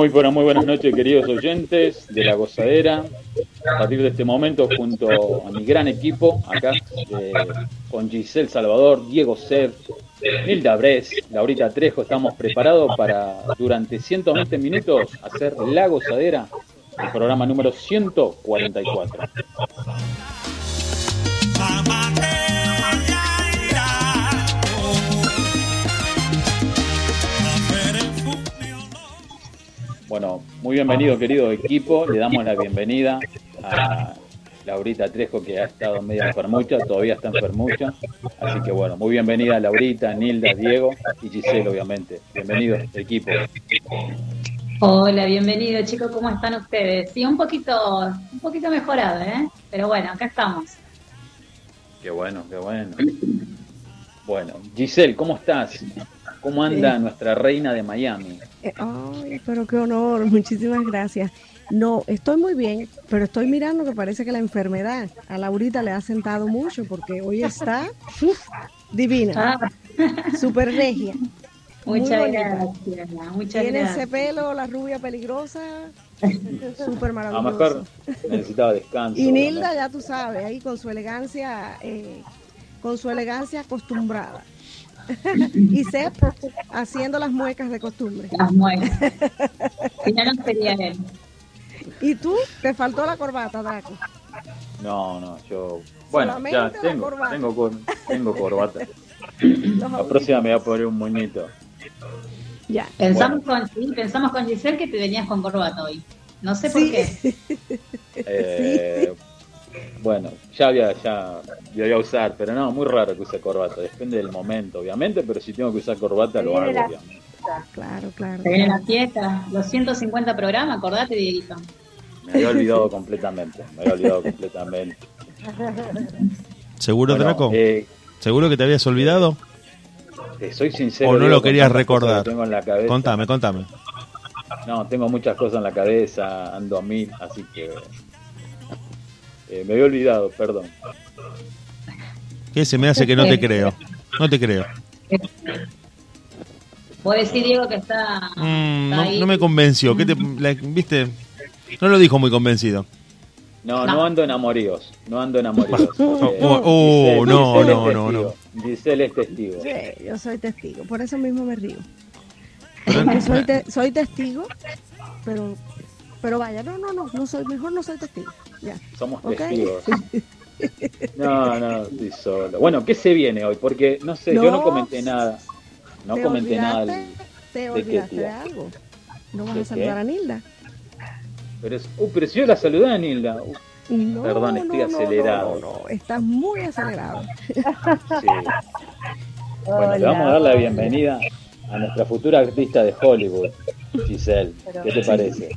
Muy buenas, muy buenas noches, queridos oyentes de La Gozadera. A partir de este momento, junto a mi gran equipo, acá, eh, con Giselle Salvador, Diego Sef, Nilda Bres, Laurita Trejo, estamos preparados para, durante 120 minutos, hacer La Gozadera, el programa número 144. Bueno, muy bienvenido, querido equipo. Le damos la bienvenida a Laurita Trejo, que ha estado media enfermucha, todavía está enfermucha. Así que bueno, muy bienvenida Laurita, Nilda, Diego y Giselle, obviamente. Bienvenido, equipo. Hola, bienvenido chicos, ¿cómo están ustedes? Sí, un poquito, un poquito mejorado, ¿eh? Pero bueno, acá estamos. Qué bueno, qué bueno. Bueno, Giselle, ¿cómo estás? ¿Cómo anda nuestra reina de Miami? Eh, Ay, pero qué honor, muchísimas gracias. No, estoy muy bien, pero estoy mirando que parece que la enfermedad a Laurita le ha sentado mucho porque hoy está uf, divina, super regia. Muchas gracias, muchas Tiene gracias. ese pelo, la rubia peligrosa, súper A lo maravilloso. mejor necesitaba descanso. Y Nilda, ya tú sabes, ahí con su elegancia, eh, con su elegancia acostumbrada. y Sep haciendo las muecas de costumbre. Las muecas. Si no, no sería él. ¿Y tú? ¿Te faltó la corbata, Draco? No, no, yo. Bueno, Solamente ya tengo, corbata. tengo, cor- tengo corbata. La próxima me voy a poner un moñito. Ya. Pensamos con, sí, pensamos con Giselle que te venías con corbata hoy. No sé por Sí. qué. Eh, Bueno, ya había, ya voy a usar, pero no, muy raro que use corbata. Depende del momento, obviamente, pero si tengo que usar corbata, lo hago, obviamente. Claro, claro. Se viene la fiesta, los 150 programas, acordate, Dieguito. Me había olvidado completamente. Me había olvidado completamente. ¿Seguro, Bueno, Draco? eh, ¿Seguro que te habías olvidado? Te soy sincero. ¿O no lo querías recordar? que Tengo en la cabeza. Contame, contame. No, tengo muchas cosas en la cabeza, ando a mil, así que eh, me había olvidado, perdón. ¿Qué se me hace que no te creo? No te creo. Vos decís, Diego, que está, Mm, está no, ahí. no me convenció. ¿Qué te, la- ¿Viste? No lo dijo muy convencido. No, no ando en amoríos, no ando en amoríos. Oh, Eh, oh, oh, Giselle- no, Giselle no, no, testigo. Giselle es testigo. Sí, yo soy testigo, por eso mismo me río. Porque soy, te- soy testigo, pero pero vaya, no, no, no, no soy, mejor no soy testigo. Ya. Somos ¿Ok? testigos. No, no, estoy solo. Bueno, ¿qué se viene hoy? Porque, no sé, yo no comenté nada. No ¿Te comenté nada. Te ¿De qué, olvidaste de algo. No vas ¿De a saludar qué? a Nilda. Pero, es, uh, pero si yo la saludé a Nilda. Uh, No, Perdón, estoy no, acelerado. No, no, estás muy acelerado. sí. Bueno, le vamos a dar la bienvenida a nuestra futura artista de Hollywood, Giselle. ¿Qué te parece?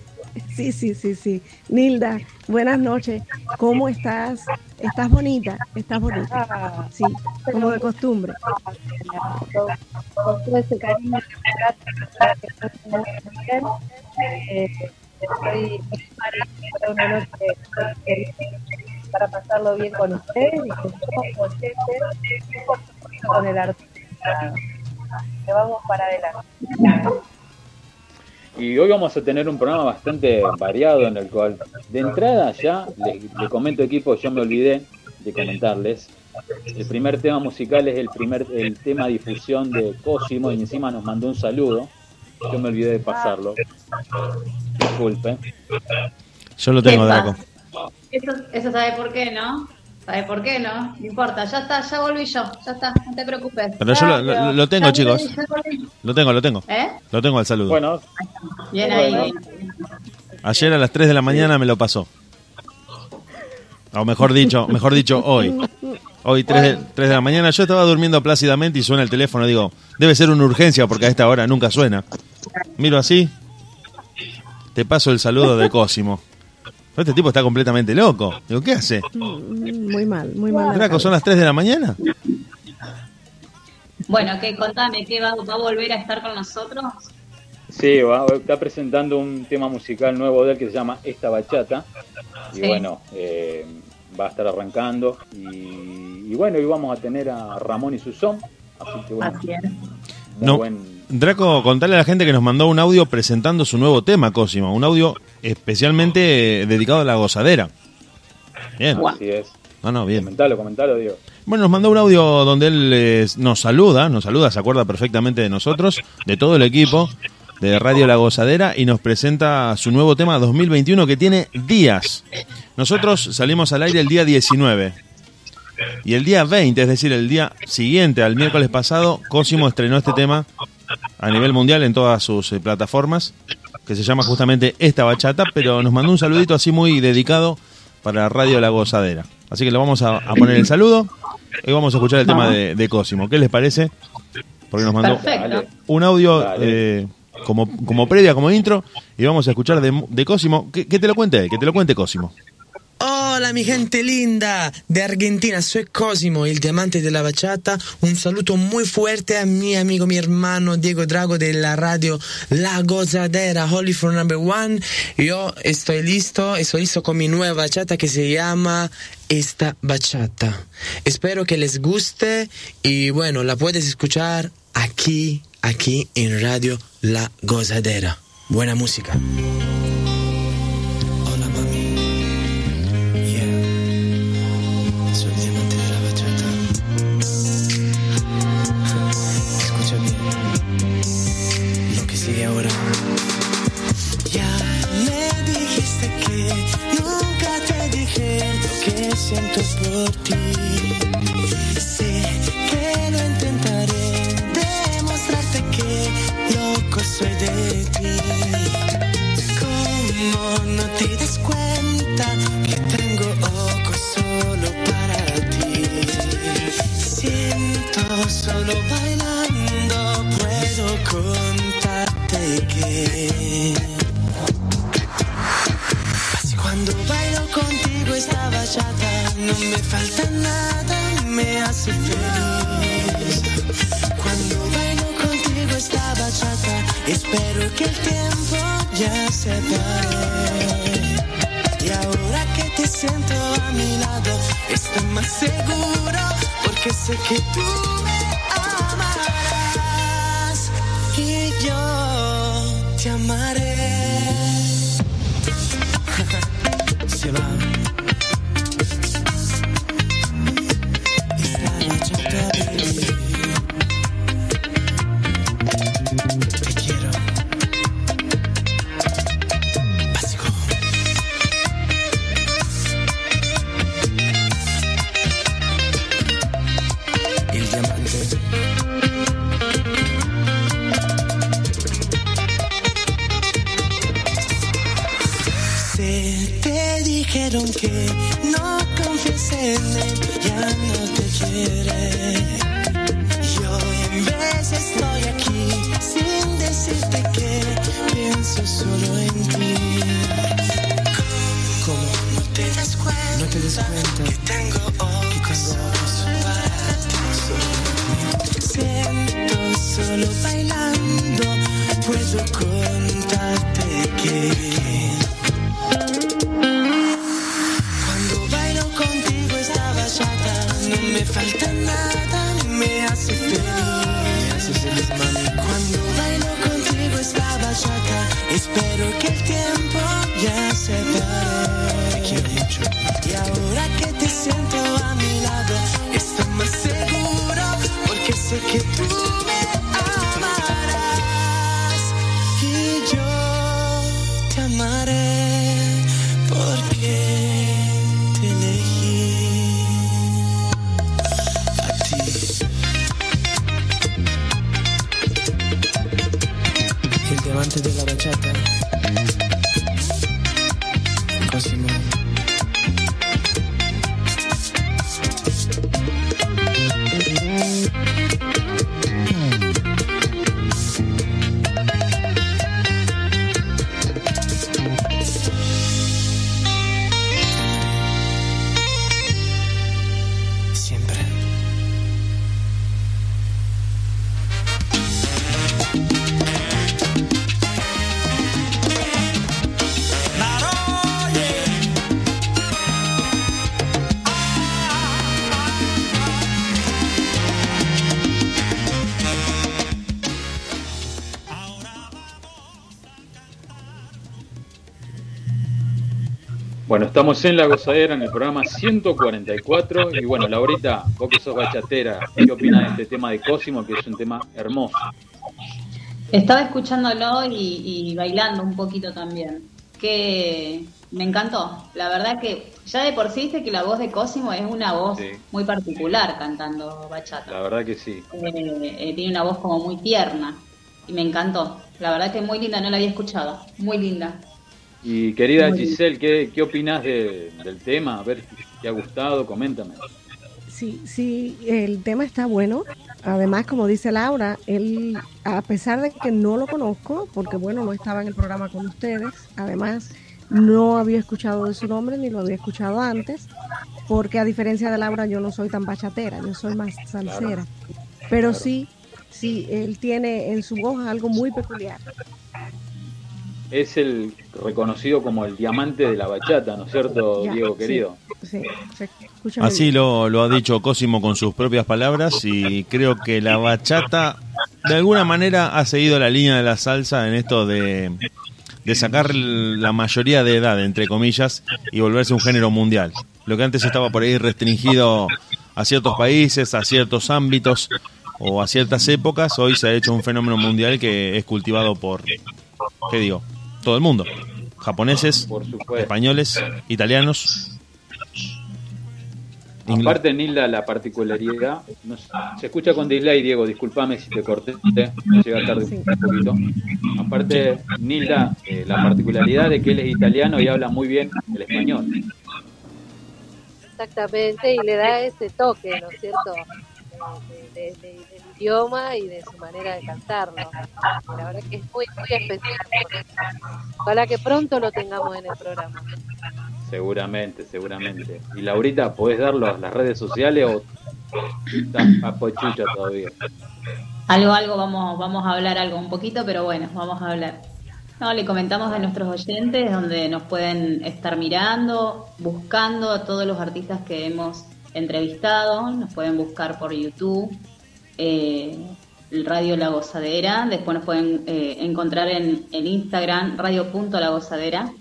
Sí, sí, sí, sí. Nilda, buenas noches. ¿Cómo estás? ¿Estás bonita? ¿Estás bonita? Sí, como de costumbre. con todo ese cariño para. Eh, una noche para pasarlo bien con ustedes y con el artista. Vamos para adelante. Y hoy vamos a tener un programa bastante variado en el cual, de entrada ya, le, le comento equipo, yo me olvidé de comentarles. El primer tema musical es el primer el tema difusión de Cosimo y encima nos mandó un saludo. yo me olvidé de pasarlo. Disculpe. Yo lo tengo. Draco. Eso, eso sabe por qué, ¿no? ¿Sabe por qué, no? No importa, ya está, ya volví yo, ya está, no te preocupes. Pero yo lo, lo- lo tengo, Ya chicos. volví. Lo tengo, lo tengo. ¿Eh? Lo tengo al saludo. Bueno, Bien Bueno. ahí. Ayer a las 3 de la mañana me lo pasó. O mejor dicho, mejor dicho, hoy. Hoy 3 de, 3 de la mañana. Yo estaba durmiendo plácidamente y suena el teléfono. Digo, debe ser una urgencia porque a esta hora nunca suena. Miro así. Te paso el saludo de Cosimo. Este tipo está completamente loco. Digo, ¿qué hace? Muy mal, muy mal. Draco, ¿son las 3 de la mañana? Bueno, que contame, ¿qué va, va a volver a estar con nosotros? sí, va- está presentando un tema musical nuevo de él que se llama Esta Bachata. Y Sí. bueno, eh, va a estar arrancando. Y, y bueno, y vamos a tener a Ramón y Susón. Así que bueno, Así es. muy No. buen. Draco, contale a la gente que nos mandó un audio presentando su nuevo tema, Cosimo. Un audio especialmente dedicado a la gozadera. Bien. Así es. No, no, bien. Comentalo, comentalo, Diego. Bueno, nos mandó un audio donde él eh, nos saluda, nos saluda, se acuerda perfectamente de nosotros, de todo el equipo de Radio La Gozadera y nos presenta su nuevo tema 2021 que tiene días. Nosotros salimos al aire el día 19 y el día 20, es decir, el día siguiente al miércoles pasado, Cosimo estrenó este tema a nivel mundial en todas sus eh, plataformas, que se llama justamente Esta Bachata, pero nos mandó un saludito así muy dedicado para Radio La Gozadera. Así que le vamos a, a poner el saludo y vamos a escuchar el tema de, de Cosimo. ¿Qué les parece? Porque nos mandó Perfecto. Un audio eh, como, como previa, como intro, y vamos a escuchar de, de Cosimo. Que, que te lo cuente él, que te lo cuente Cosimo. Hola mi gente linda de Argentina, soy Cosimo, el diamante de la bachata. Un saludo muy fuerte a mi amigo, mi hermano Diego Drago de la radio La Gozadera, Holy for Number One. Yo estoy listo, estoy listo con mi nueva bachata que se llama Esta Bachata. Espero que les guste y bueno, la puedes escuchar aquí, aquí en Radio La Gozadera. Buena música. Que el tiempo ya se pare. Y ahora que te siento a mi lado, estoy más seguro, porque sé que tú estamos en La Gozadera, en el programa 144. Y bueno, Laurita, vos que sos bachatera, ¿qué opinas de este tema de Cosimo, que es un tema hermoso? Estaba escuchándolo y, y bailando un poquito también. Que me encantó. La verdad que ya de por sí dice que la voz de Cosimo es una voz Sí. muy particular cantando bachata. La verdad que sí. Eh, eh, tiene una voz como muy tierna y me encantó. La verdad que muy linda, no la había escuchado. Muy linda. Y querida Muy. Giselle, ¿qué, qué opinás de- del tema? A ver, ¿te ha gustado? Coméntame. Sí, sí, el tema está bueno. Además, como dice Laura, él, a pesar de que no lo conozco, porque bueno, no estaba en el programa con ustedes, además no había escuchado de su nombre ni lo había escuchado antes, porque a diferencia de Laura yo no soy tan bachatera, yo soy más salsera. Pero Claro. sí, sí, él tiene en su voz algo muy peculiar. Es el reconocido como el diamante de la bachata, ¿no es cierto, Ya, Diego querido? Sí, Así lo, lo ha dicho Cosimo con sus propias palabras y creo que la bachata de alguna manera ha seguido la línea de la salsa en esto de, de sacar la mayoría de edad, entre comillas, y volverse un género mundial. Lo que antes estaba por ahí restringido a ciertos países, a ciertos ámbitos o a ciertas épocas, hoy se ha hecho un fenómeno mundial que es cultivado por, ¿qué digo? Todo el mundo. Japoneses, españoles, italianos. ingl- Aparte, Nilda, la particularidad, no sé, se escucha con delay, Diego, discúlpame si te corté, me llega tarde Sí. un poquito. Aparte, Nilda, eh, la particularidad de que él es italiano y habla muy bien el español. Exactamente, y le da ese toque, ¿no es cierto? De- de- de- del idioma y de su manera de cantarlo. La verdad que es muy, muy especial. Ojalá que pronto lo tengamos en el programa. Seguramente, seguramente. Y Laurita, ¿podés dar los- las redes sociales o estás a pochucha todavía? Algo, algo, vamos, vamos a hablar algo un poquito, pero bueno, vamos a hablar. No, le comentamos a nuestros oyentes donde nos pueden estar mirando, buscando a todos los artistas que hemos entrevistado, nos pueden buscar por YouTube, eh, el Radio La Gozadera, después nos pueden eh, encontrar en, en Instagram, radio.lagozadera,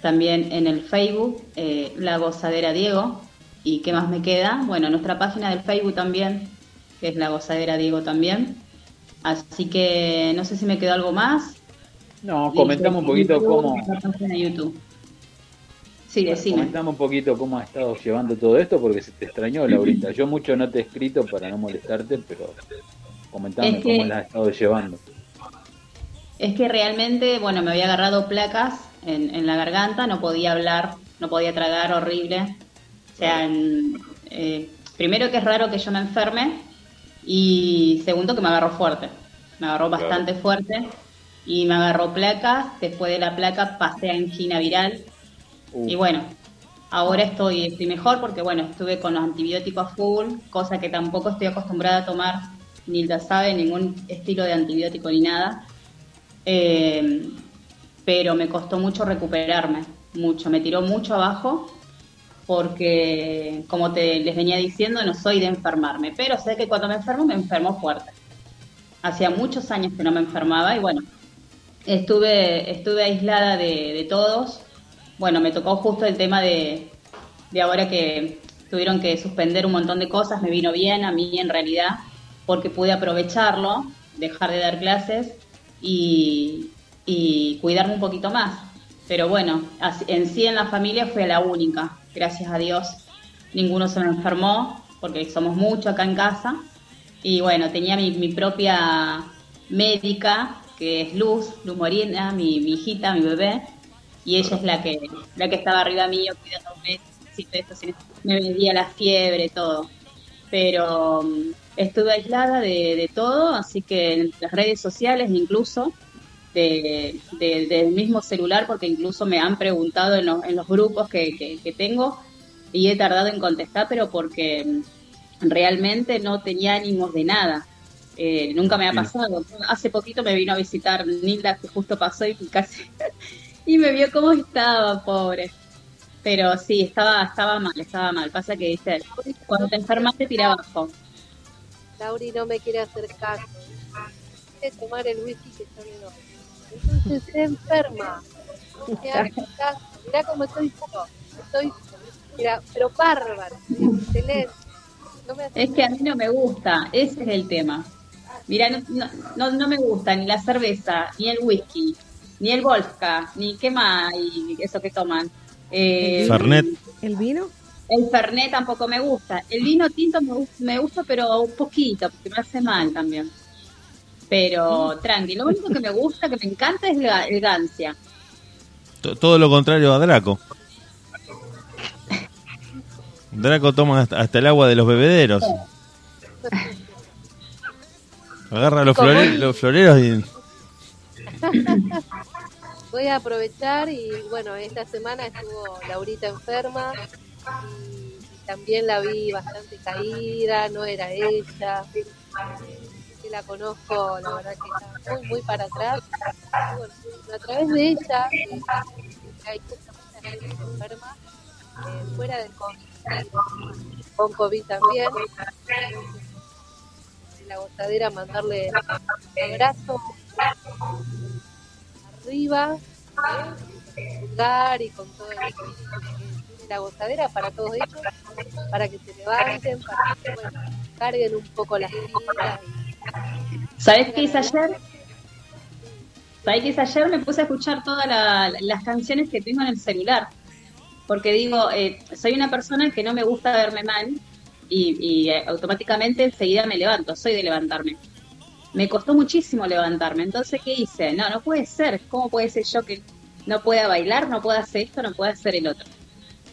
también en el Facebook, eh, La Gozadera Diego, y qué más me queda, bueno, nuestra página del Facebook también, que es La Gozadera Diego también, así que no sé si me quedó algo más. No, comentamos un poquito cómo, nuestra página de YouTube. Sí, decime. comentamos un poquito cómo has estado llevando todo esto porque se te extrañó, Laurita. Yo mucho no te he escrito para no molestarte, pero comentame Es que- cómo la has estado llevando. Es que realmente, bueno, me había agarrado placas en, en la garganta, no podía hablar, no podía tragar, horrible. O sea, en- eh, primero que es raro que yo me enferme y segundo que me agarró fuerte. Me agarró Claro. bastante fuerte y me agarró placas. Después de la placa pasé a angina viral Uh, y bueno, ahora estoy, estoy mejor porque bueno, estuve con los antibióticos a full, cosa que tampoco estoy acostumbrada a tomar, ni la sabe, ningún estilo de antibiótico ni nada. Eh, pero me costó mucho recuperarme, mucho, me tiró mucho abajo porque, como te les venía diciendo, no soy de enfermarme, pero sé que cuando me enfermo me enfermo fuerte. Hacía muchos años que no me enfermaba y bueno, estuve, estuve aislada de, de todos. Bueno, me tocó justo el tema de, de ahora que tuvieron que suspender un montón de cosas, me vino bien a mí en realidad, porque pude aprovecharlo, dejar de dar clases y, y cuidarme un poquito más. Pero bueno, en sí en la familia fue la única, gracias a Dios. Ninguno se me enfermó, porque somos muchos acá en casa. Y bueno, tenía mi, mi propia médica que es Luz, Luz Morena, mi, mi hijita, mi bebé, y ella es la que, la que estaba arriba mío cuidándome, me medía la fiebre, todo. Pero mm, estuve aislada de, de todo, así que en las redes sociales incluso, de, de- del mismo celular, porque incluso me han preguntado en, los- en los grupos que, que- que tengo y he tardado en contestar, pero porque mm, realmente no tenía ánimos de nada. Eh, nunca me ha pasado. Hace poquito me vino a visitar Nilda, que justo pasó y casi y me vio cómo estaba, pobre. Pero sí, estaba estaba mal, estaba mal. Pasa que, viste, cuando te enfermas te tira abajo. Lauri no me quiere hacer caso. Quiere tomar el whisky que está bien. Entonces se enferma. Mirá cómo estoy yo. Estoy, mira, pero bárbaro. Excelente. No me hace Es que a mí no me gusta, ese es el tema. Mira, no, no, no, no me gusta ni la cerveza, ni el whisky, ni el vodka, ni qué más, y eso que toman. Eh, Fernet. ¿El vino? El Fernet tampoco me gusta. El vino tinto me, me gusta, pero un poquito, porque me hace mal también. Pero tranqui, lo único que me gusta, que me encanta es la el Gancia. T- Todo lo contrario a Draco. Draco toma hasta, hasta el agua de los bebederos. Agarra los, los floreros y... Voy a aprovechar y bueno, esta semana estuvo Laurita enferma y, también la vi bastante caída, no era ella. Eh, que la conozco, la verdad que está muy, muy para atrás. A través de ella, hay mucha, gente enferma, eh, fuera del COVID, con COVID también. La gozadera mandarle un abrazo arriba, ¿eh? pulgar y con todo la gozadera para todos ellos, para que se levanten, para que bueno, carguen un poco las pilas. ¿Sabes qué hice ayer? ¿Sabes qué hice ayer? Me puse a escuchar todas la- las canciones que tengo en el celular. Porque digo, eh, soy una persona que no me gusta verme mal y, y, eh, automáticamente enseguida me levanto, soy de levantarme. Me costó muchísimo levantarme, entonces ¿qué hice? No, no puede ser, ¿cómo puede ser yo que no pueda bailar, no pueda hacer esto, no pueda hacer el otro?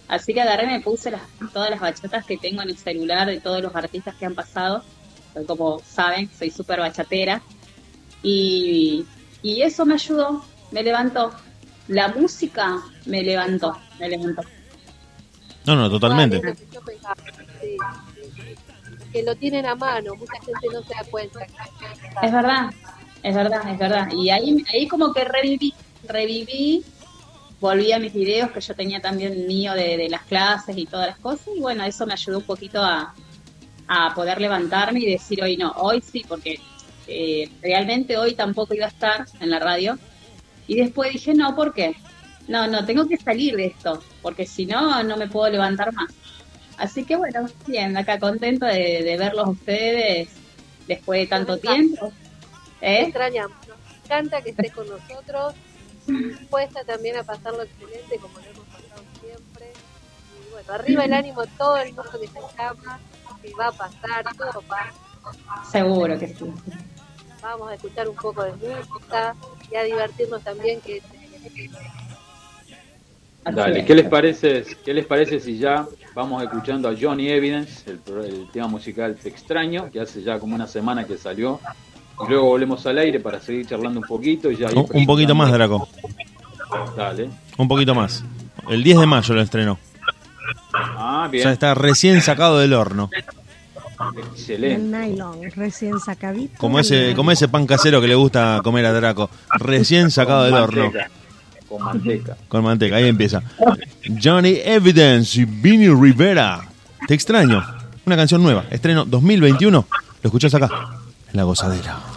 Así que agarré, me puse las, todas las bachatas que tengo en el celular de todos los artistas que han pasado. Soy como saben, soy súper bachatera. Y, y eso me ayudó, me levantó. La música me levantó, me levantó. No, no, totalmente. Vale, que lo tienen a mano, mucha gente no se da cuenta. Es verdad, es verdad, es verdad. Y ahí, ahí como que reviví, reviví, volví a mis videos que yo tenía también mío de, de las clases y todas las cosas. Y bueno, eso me ayudó un poquito a, a poder levantarme y decir hoy no, hoy sí, porque eh, realmente hoy tampoco iba a estar en la radio. Y después dije, no, ¿por qué? No, no, tengo que salir de esto, porque si no, no me puedo levantar más. Así que bueno, bien, acá contento de, de verlos a ustedes después de tanto tiempo. ¿Eh? extrañamos, nos encanta que estés con nosotros, dispuesta también a pasarlo excelente como lo hemos pasado siempre. Y bueno, arriba el ánimo todo el mundo que se llama, que va a pasar, todo pasa. Seguro que sí. Vamos a escuchar un poco de música y a divertirnos también, que Dale. ¿qué les parece, qué les parece si ya vamos escuchando a Johnny Evidence, el, pro- el tema musical Te extraño, que hace ya como una semana que salió, y luego volvemos al aire para seguir charlando un poquito y ya Un, un poquito más, Draco. Dale. Un poquito más. El 10 de mayo lo estrenó. Ah, O bien. sea, está recién sacado del horno. El Excelente. nylon, recién sacadito. Como ese, como ese pan casero que le gusta comer a Draco. Recién sacado del horno. Con manteca. Con manteca, ahí empieza. Johnny Evidence y Vinny Rivera. Te extraño. Una canción nueva. Estreno 2021. Lo escuchás acá. En la gozadera.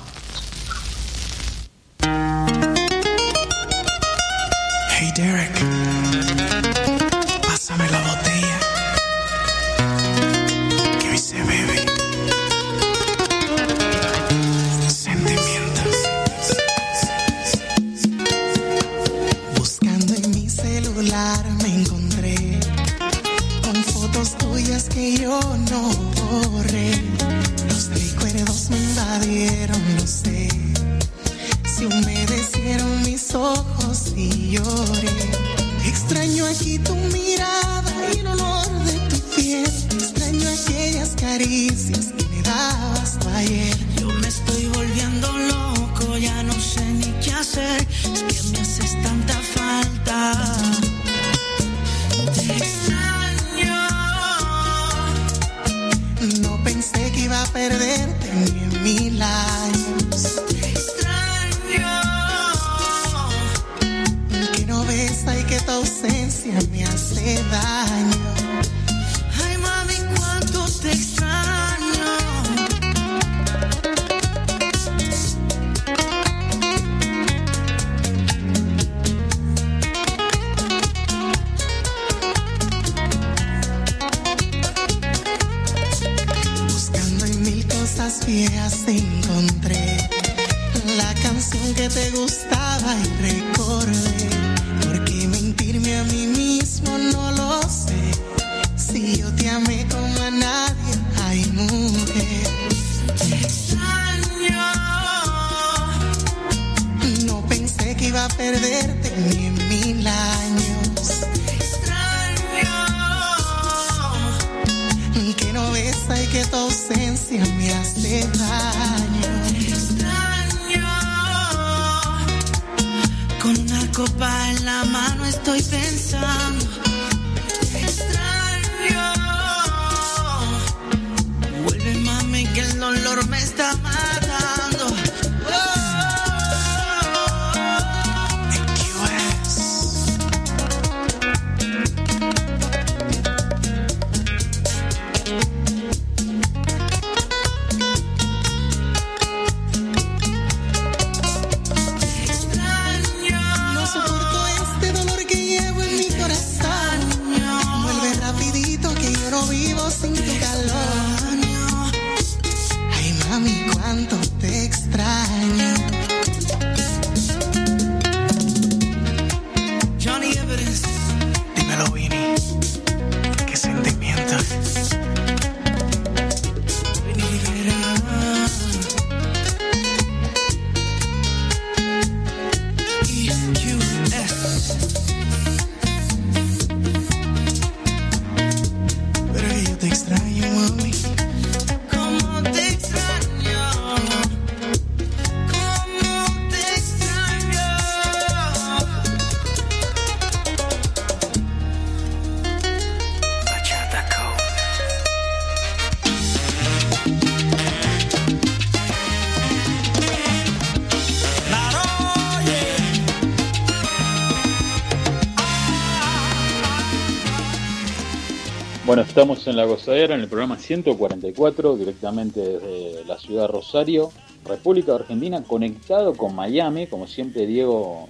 Estamos en La Gozadera, en el programa 144, directamente desde la ciudad de Rosario, República Argentina, conectado con Miami, como siempre Diego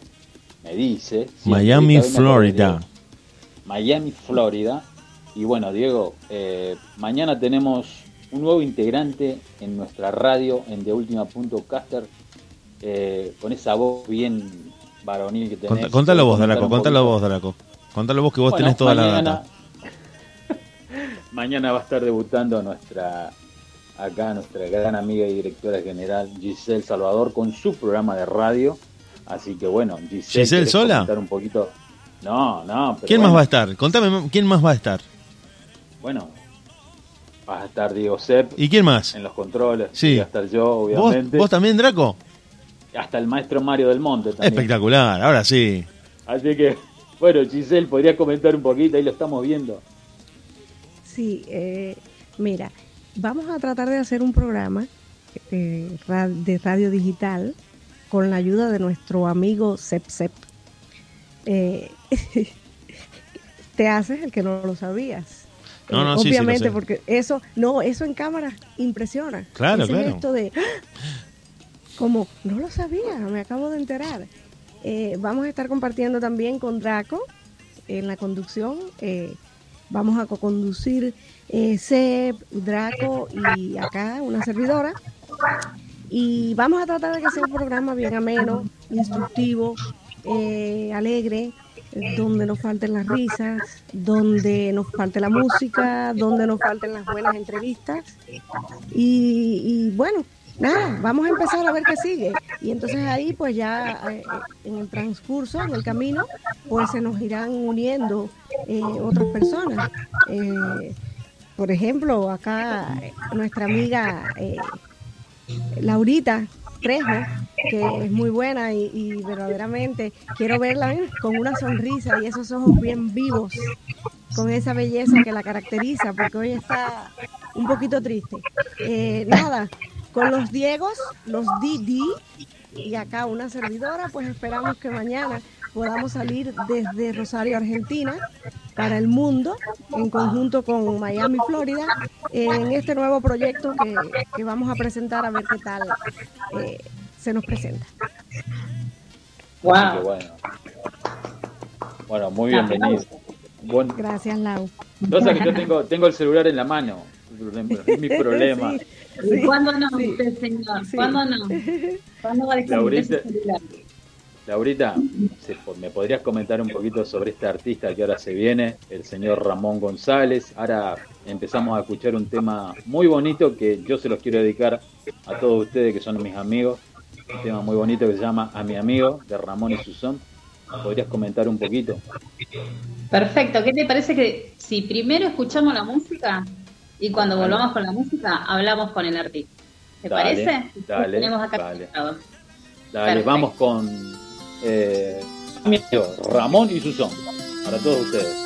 me dice. siempre, Miami, Florida. Miami, Florida. Y bueno, Diego, eh, mañana tenemos un nuevo integrante en nuestra radio, en De Última Punto Caster, eh, con esa voz bien varonil que tenés. Cont- contalo vos, Comentar Draco, un contalo poquito. vos, Draco. Contalo vos que vos Bueno, tenés toda la data. Mañana va a estar debutando nuestra acá nuestra gran amiga y directora general Giselle Salvador con su programa de radio. Así que bueno, Giselle, ¿Giselle ¿querés sola? un poquito? No, no. pero ¿Quién bueno, más va a estar? Contame, ¿quién más va a estar? Bueno, va a estar Diego Sepp. ¿Y quién más? En los controles. Sí. Va a estar yo, ¿Vos, obviamente. vos también, Draco? Hasta el maestro Mario del Monte también. Espectacular, ahora sí. Así que, bueno, Giselle, podría comentar un poquito, ahí lo estamos viendo. Sí, eh, mira, vamos a tratar de hacer un programa eh, de radio digital con la ayuda de nuestro amigo Sep Sep. Eh, te haces el que no lo sabías. No, no, sí, sí, lo obviamente, porque eso, no, eso en cámara impresiona. Claro, Ese claro. gesto de, ¡ah! como, no lo sabía, me acabo de enterar. Eh, vamos a estar compartiendo también con Draco en la conducción. eh, vamos a co-conducir eh, Seb, Draco y acá una servidora. Y vamos a tratar de que sea un programa bien ameno, instructivo, eh, alegre, donde nos falten las risas, donde nos falte la música, donde nos falten las buenas entrevistas. Y, y bueno, nada, vamos a empezar a ver qué sigue. Y entonces ahí pues ya eh, en el transcurso, en el camino, pues se nos irán uniendo eh, otras personas. Eh, por ejemplo, acá eh, nuestra amiga eh, Laurita Trejo, que es muy buena y, verdaderamente quiero verla ¿eh? con una sonrisa y esos ojos bien vivos, con esa belleza que la caracteriza, porque hoy está un poquito triste. Eh, nada, con los Diegos, los Didi y acá una servidora, pues esperamos que mañana podamos salir desde Rosario, Argentina, para el mundo, en conjunto con Miami, Florida, en este nuevo proyecto que, que vamos a presentar a ver qué tal eh, se nos presenta. Qué bueno. Bueno, muy bienvenido. Bueno, Gracias, Lau. cosa que yo tengo, tengo el celular en la mano. Es mi problema. Sí, sí, ¿Cuándo no, sí. usted, señor? Sí. ¿Cuándo no? ¿Cuándo va a dejar Laurita. Laurita, ¿se- ¿me podrías comentar un poquito sobre este artista que ahora se viene, el señor Ramón González? Ahora empezamos a escuchar un tema muy bonito que yo se los quiero dedicar a todos ustedes que son mis amigos. Un tema muy bonito que se llama A mi amigo, de Ramón y Susón. ¿Podrías comentar un poquito? Perfecto, ¿qué te parece que si primero escuchamos la música y cuando volvamos con la música hablamos con el artista? ¿Te Dale, parece? dale, Tenemos acá dale. Dale, Perfecto. vamos con eh, Ramón y Susón. Para todos ustedes.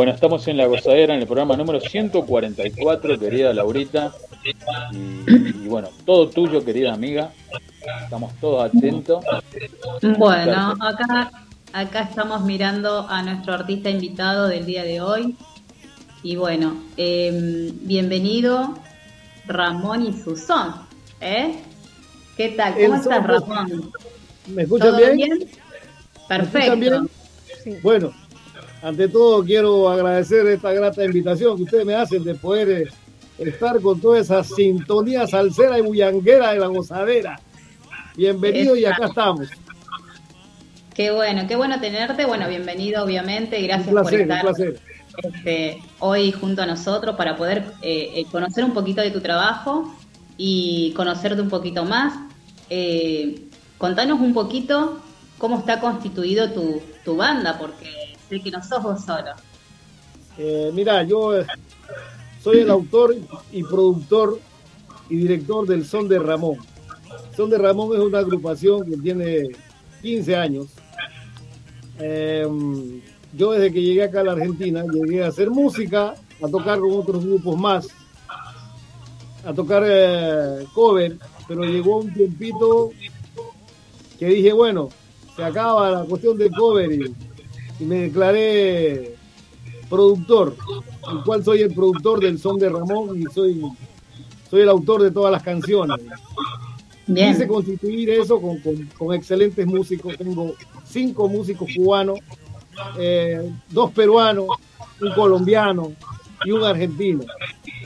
Bueno, estamos en La Gozadera, en el programa número 144, querida Laurita. Y, y bueno, todo tuyo, querida amiga. Estamos todos atentos. Bueno, acá, acá estamos mirando a nuestro artista invitado del día de hoy. Y bueno, eh, bienvenido Ramón y Susón. ¿eh? ¿Qué tal? ¿Cómo estás, Ramón? ¿Me escuchan ¿Todo bien? bien? ¿Me Perfecto. escuchan bien? Bueno, ante todo quiero agradecer esta grata invitación que ustedes me hacen de poder eh, estar con toda esa sintonía salsera y bullanguera de la gozadera. Bienvenido y acá estamos. Qué bueno, qué bueno tenerte. Bueno, bienvenido, obviamente. Gracias Un placer, por un estar placer. este, hoy junto a nosotros para poder eh, eh, conocer un poquito de tu trabajo y conocerte un poquito más. Eh, contanos un poquito cómo está constituido tu, tu banda, porque sé que no sos vos solo. Eh, mira, yo eh, soy el autor y productor y director del Son de Ramón. Son de Ramón es una agrupación que tiene 15 años. Eh, yo desde que llegué acá a la Argentina llegué a hacer música, a tocar con otros grupos más, a tocar eh, cover, pero llegó un tiempito que dije, bueno, se acaba la cuestión del cover y, y me declaré productor, el cual soy el productor del son de Ramón y soy, soy el autor de todas las canciones. Bien. Quise constituir eso con, con- con excelentes músicos. Tengo cinco músicos cubanos, eh, dos peruanos, un colombiano y un argentino.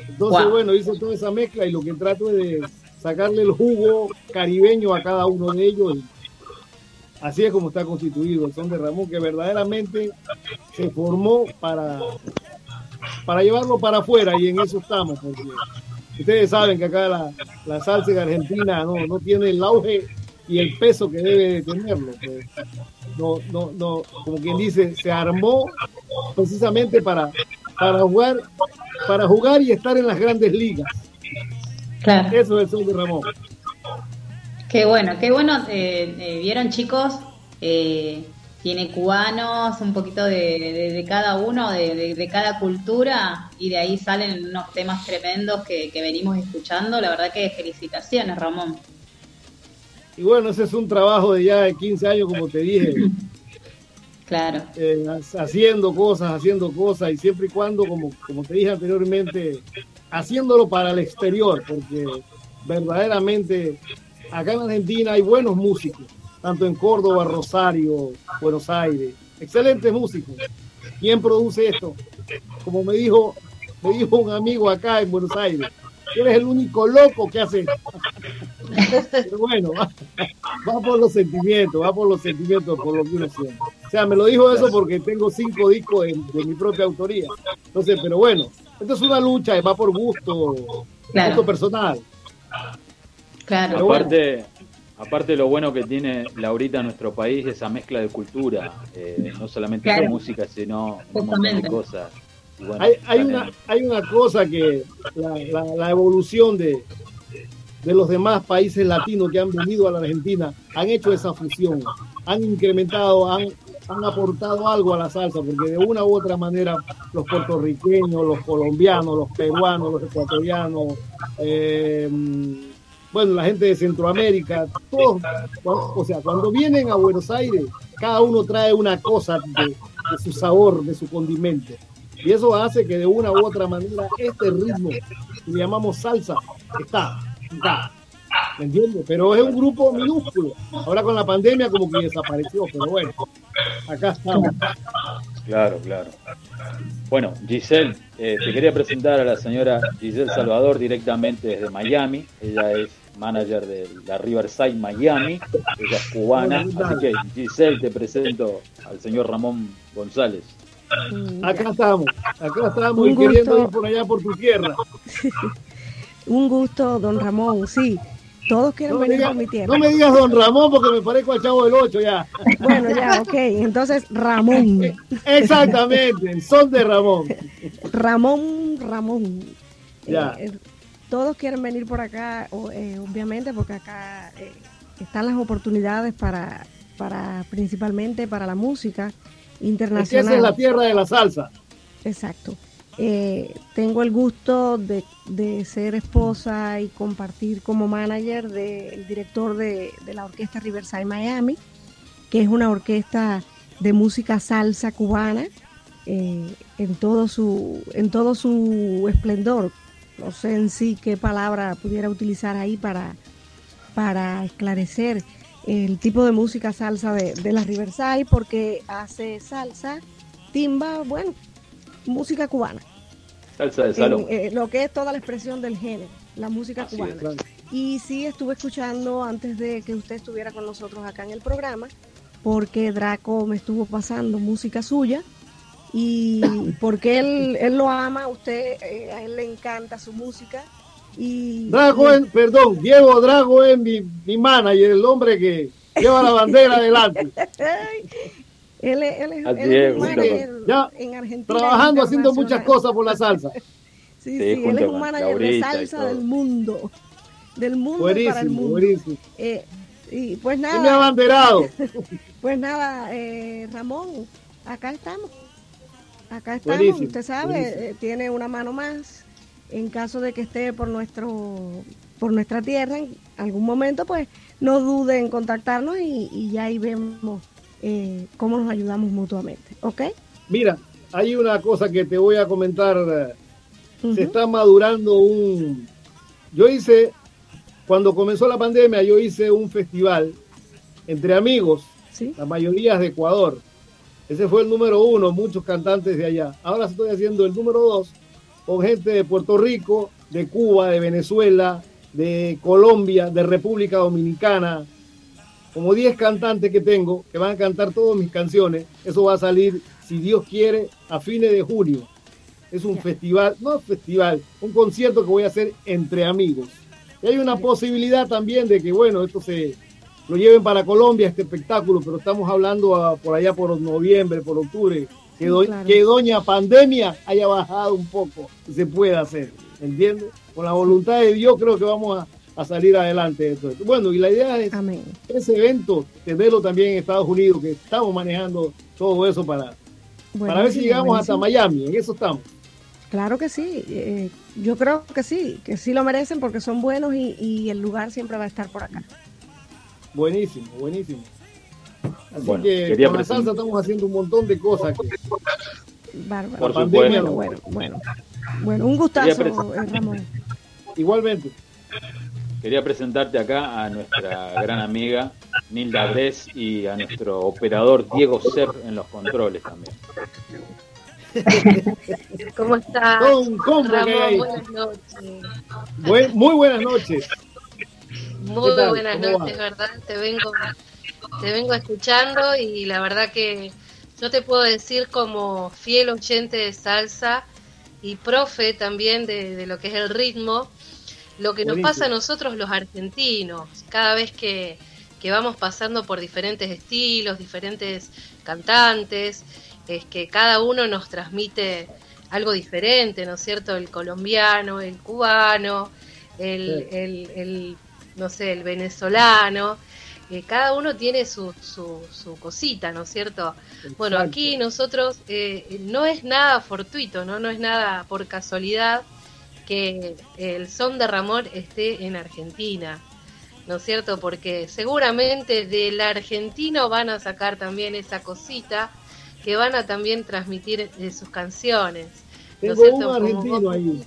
Entonces, Wow. bueno, hice toda esa mezcla y lo que trato es de sacarle el jugo caribeño a cada uno de ellos. Y así es como está constituido el son de Ramón, que verdaderamente se formó para, para llevarlo para afuera y en eso estamos, porque ustedes saben que acá la, la salsa en Argentina no, no tiene el auge y el peso que debe de tenerlo. pues. No, no, no, como quien dice, se armó precisamente para, para jugar, para jugar y estar en las grandes ligas. Claro. Eso es el son de Ramón. Qué bueno, qué bueno. eh, eh, Vieron, chicos, Eh, tiene cubanos, un poquito de, de- de cada uno, de, cada cultura, y de ahí salen unos temas tremendos que, que venimos escuchando. La verdad que felicitaciones, Ramón. Y bueno, ese es un trabajo de ya de 15 años, como te dije, Claro. eh, ha- haciendo cosas, haciendo cosas, y siempre y cuando, como, como te dije anteriormente, haciéndolo para el exterior, porque verdaderamente acá en Argentina hay buenos músicos, tanto en Córdoba, Rosario, Buenos Aires, excelentes músicos. ¿Quién produce esto? Como me dijo, me dijo un amigo acá en Buenos Aires, eres el único loco que hace esto. Pero bueno, va, va por los sentimientos, va por los sentimientos, por lo que uno siente. O sea, me lo dijo eso porque tengo cinco discos de, de mi propia autoría. Entonces, pero bueno, esto es una lucha va por gusto, Claro. gusto personal. Claro. Pero bueno. Aparte, aparte lo bueno que tiene Laurita en nuestro país, esa mezcla de cultura, eh, no solamente Claro. de música, sino un montón de cosas. Bueno, Hay, una, hay una cosa que la, la- la evolución de, de los demás países latinos que han venido a la Argentina han hecho esa fusión, han incrementado, han, han aportado algo a la salsa, porque de una u otra manera los puertorriqueños, los colombianos, los peruanos, los ecuatorianos, eh, bueno, la gente de Centroamérica, todos, o sea, cuando vienen a Buenos Aires, cada uno trae una cosa de, su sabor, de su condimento. Y eso hace que de una u otra manera este ritmo que llamamos salsa está, está. ¿Me entiendes? Pero es un grupo minúsculo. Ahora con la pandemia como que desapareció, pero bueno, acá estamos. Claro, claro. Bueno, Giselle, eh, te quería presentar a la señora Giselle Salvador directamente desde Miami. Ella es manager de la Riverside Miami. Ella es cubana. Así que, Giselle, te presento al señor Ramón González. Acá estamos, acá estamos Un y queriendo gusto. ir por allá por tu tierra. Un gusto, don Ramón, sí. Todos quieren No venir digas, por mi tierra. no me digas don Ramón porque me parezco al chavo del 8 ya. Bueno, ya, ok. Entonces, Ramón. Exactamente, el son de Ramón. Ramón, Ramón. Ya. Eh, todos quieren venir por acá, eh, obviamente, porque acá eh, están las oportunidades para, para, principalmente para la música Es que esa internacional. es la tierra de la salsa. Exacto. Eh, tengo el gusto de, de ser esposa y compartir como manager del director de, de la orquesta Riverside Miami, que es una orquesta de música salsa cubana eh, en todo su en todo su esplendor. No sé en sí qué palabra pudiera utilizar ahí para, para esclarecer el tipo de música salsa de, de la Riverside, porque hace salsa, timba, bueno, música cubana. Salsa de salón. En, eh, lo que es toda la expresión del género, la música Así cubana. claro. Y sí estuve escuchando antes de que usted estuviera con nosotros acá en el programa, porque Draco me estuvo pasando música suya y porque él, él lo ama, usted, eh, a él le encanta su música. Y, Drago, perdón, Diego Drago es mi, mi manager, el hombre que lleva la bandera adelante. él, es- él es, él es es, un manager Ya, en Argentina. Trabajando, haciendo muchas cosas por la salsa. Sí, Sí, sí, él es un manager de salsa del mundo. Del mundo para el Buenísimo, mundo. buenísimo. Eh, y pues nada. abanderado. Pues nada, eh, Ramón, acá estamos. Acá estamos, Buenísimo, usted sabe, buenísimo. eh, tiene una mano más. En caso de que esté por nuestro por nuestra tierra en algún momento, pues no dude en contactarnos y, y ya ahí vemos eh, cómo nos ayudamos mutuamente. ¿Ok? Mira, hay una cosa que te voy a comentar. Se está madurando un... Yo hice, cuando comenzó la pandemia, yo hice un festival entre amigos, Sí. la mayoría es de Ecuador. Ese fue el número uno, muchos cantantes de allá. Ahora estoy haciendo el número dos con gente de Puerto Rico, de Cuba, de Venezuela, de Colombia, de República Dominicana. Como 10 cantantes que tengo que van a cantar todas mis canciones. Eso va a salir, si Dios quiere, a fines de junio. Es un festival, no festival, un concierto que voy a hacer entre amigos. Y hay una posibilidad también de que, bueno, esto se lo lleven para Colombia, este espectáculo, pero estamos hablando a- por allá por noviembre, por octubre, que, Sí, do- claro. que doña pandemia haya bajado un poco y se pueda hacer, ¿entiendes? Con la voluntad de Dios creo que vamos a, a salir adelante de todo esto. Bueno, y la idea es Amén. ese evento, tenerlo también en Estados Unidos, que estamos manejando todo eso para, para ver si Buenísimo, llegamos hasta. Miami, en eso estamos. Claro que sí, eh, yo creo que sí, que sí lo merecen porque son buenos y, y el lugar siempre va a estar por acá. Buenísimo, buenísimo. Así Bueno, que con la salsa estamos haciendo un montón de cosas. que- Bárbaro. Por pandemia supuesto. no. Bueno, bueno, bueno, un gustazo, eh, Ramón. Igualmente. Quería presentarte acá a nuestra gran amiga Nilda Bres y a nuestro operador Diego Ser en los controles también. ¿Cómo estás? Ramón, buenas noches. Buen- muy buenas noches. Muy buenas ¿Cómo noches? ¿verdad? Te vengo, te vengo escuchando y la verdad que yo te puedo decir como fiel oyente de salsa y profe también de, de lo que es el ritmo, lo que nos pasa a nosotros los argentinos, cada vez que, que vamos pasando por diferentes estilos, diferentes cantantes, es que cada uno nos transmite algo diferente, ¿no es cierto? El colombiano, el cubano, el, Sí. el, el, no sé, el venezolano, eh, cada uno tiene su, su, su cosita, ¿no es cierto? Bueno, aquí nosotros eh, no es nada fortuito, ¿no? No es nada por casualidad que el son de Ramón esté en Argentina, ¿no es cierto? Porque seguramente del argentino van a sacar también esa cosita que van a también transmitir de sus canciones. ¿no es un cierto? Como argentino ahí.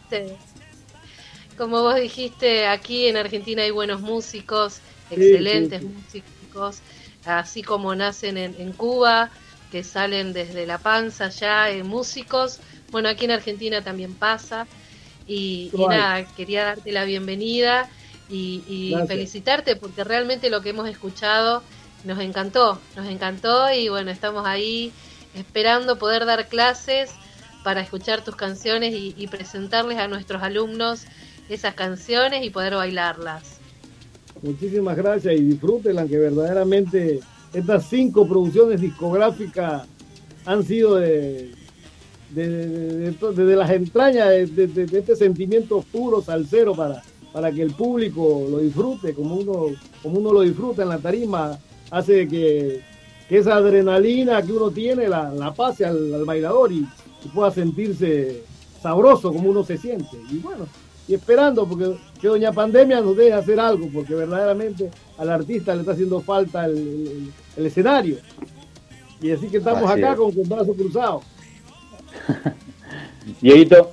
Como vos dijiste, aquí en Argentina hay buenos músicos, excelentes sí, sí. músicos, así como nacen en, en Cuba, que salen desde la panza ya en músicos. Bueno, aquí en Argentina también pasa. Y, nada, quería darte la bienvenida y, felicitarte porque realmente lo que hemos escuchado nos encantó, nos encantó y bueno, estamos ahí esperando poder dar clases para escuchar tus canciones y, y presentarles a nuestros alumnos esas canciones y poder bailarlas. Muchísimas gracias y disfrútenla, que verdaderamente estas cinco producciones discográficas han sido de, de, de- las entrañas de, este sentimiento puro, salsero, para, para que el público lo disfrute, como uno, como uno lo disfruta en la tarima, hace que, que esa adrenalina que uno tiene la, la pase al, al bailador y, y pueda sentirse sabroso como uno se siente. Y bueno, y esperando porque que Doña Pandemia nos deje hacer algo, porque verdaderamente al artista le está haciendo falta el, el- el escenario. Y así que estamos Así acá es. con, con brazos cruzados. Dieguito,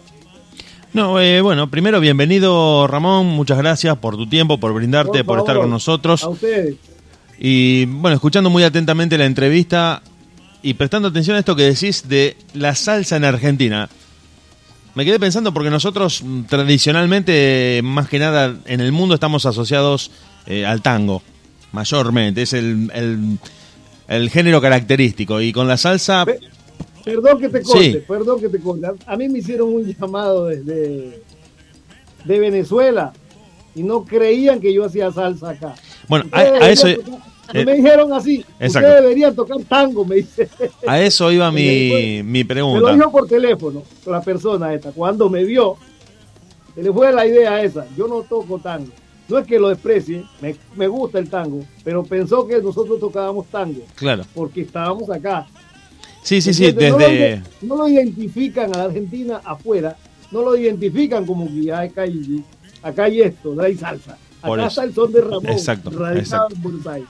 No, eh, bueno, primero bienvenido Ramón, muchas gracias por tu tiempo, por brindarte, por, favor, estar con nosotros. A ustedes. Y bueno, escuchando muy atentamente la entrevista y prestando atención a esto que decís de la salsa en Argentina. Me quedé pensando porque nosotros mm, tradicionalmente, más que nada en el mundo, estamos asociados eh, al tango, mayormente. Es el, el, el género característico. Y con la salsa, Perdón que te corte, Sí. perdón que te corte. A- mí me hicieron un llamado desde de Venezuela y no creían que yo hacía salsa acá. bueno, a, a eso, eh, me dijeron así, exacto. ustedes deberían tocar tango, me dice. a eso iba mi, mi Me lo pregunta. dijo por teléfono la persona esta. Cuando me vio, se le fue la idea esa. Yo no toco tango. No es que lo desprecie, me, me gusta el tango, pero pensó que nosotros tocábamos tango Claro. porque estábamos acá. Sí, sí, sí, ¿Entiendes? No lo desde... No lo, identifican a la Argentina afuera, no lo identifican como que acá hay, acá hay esto, hay salsa. Acá está el son de Ramón, Exacto, radicado exacto. en Buenos Aires.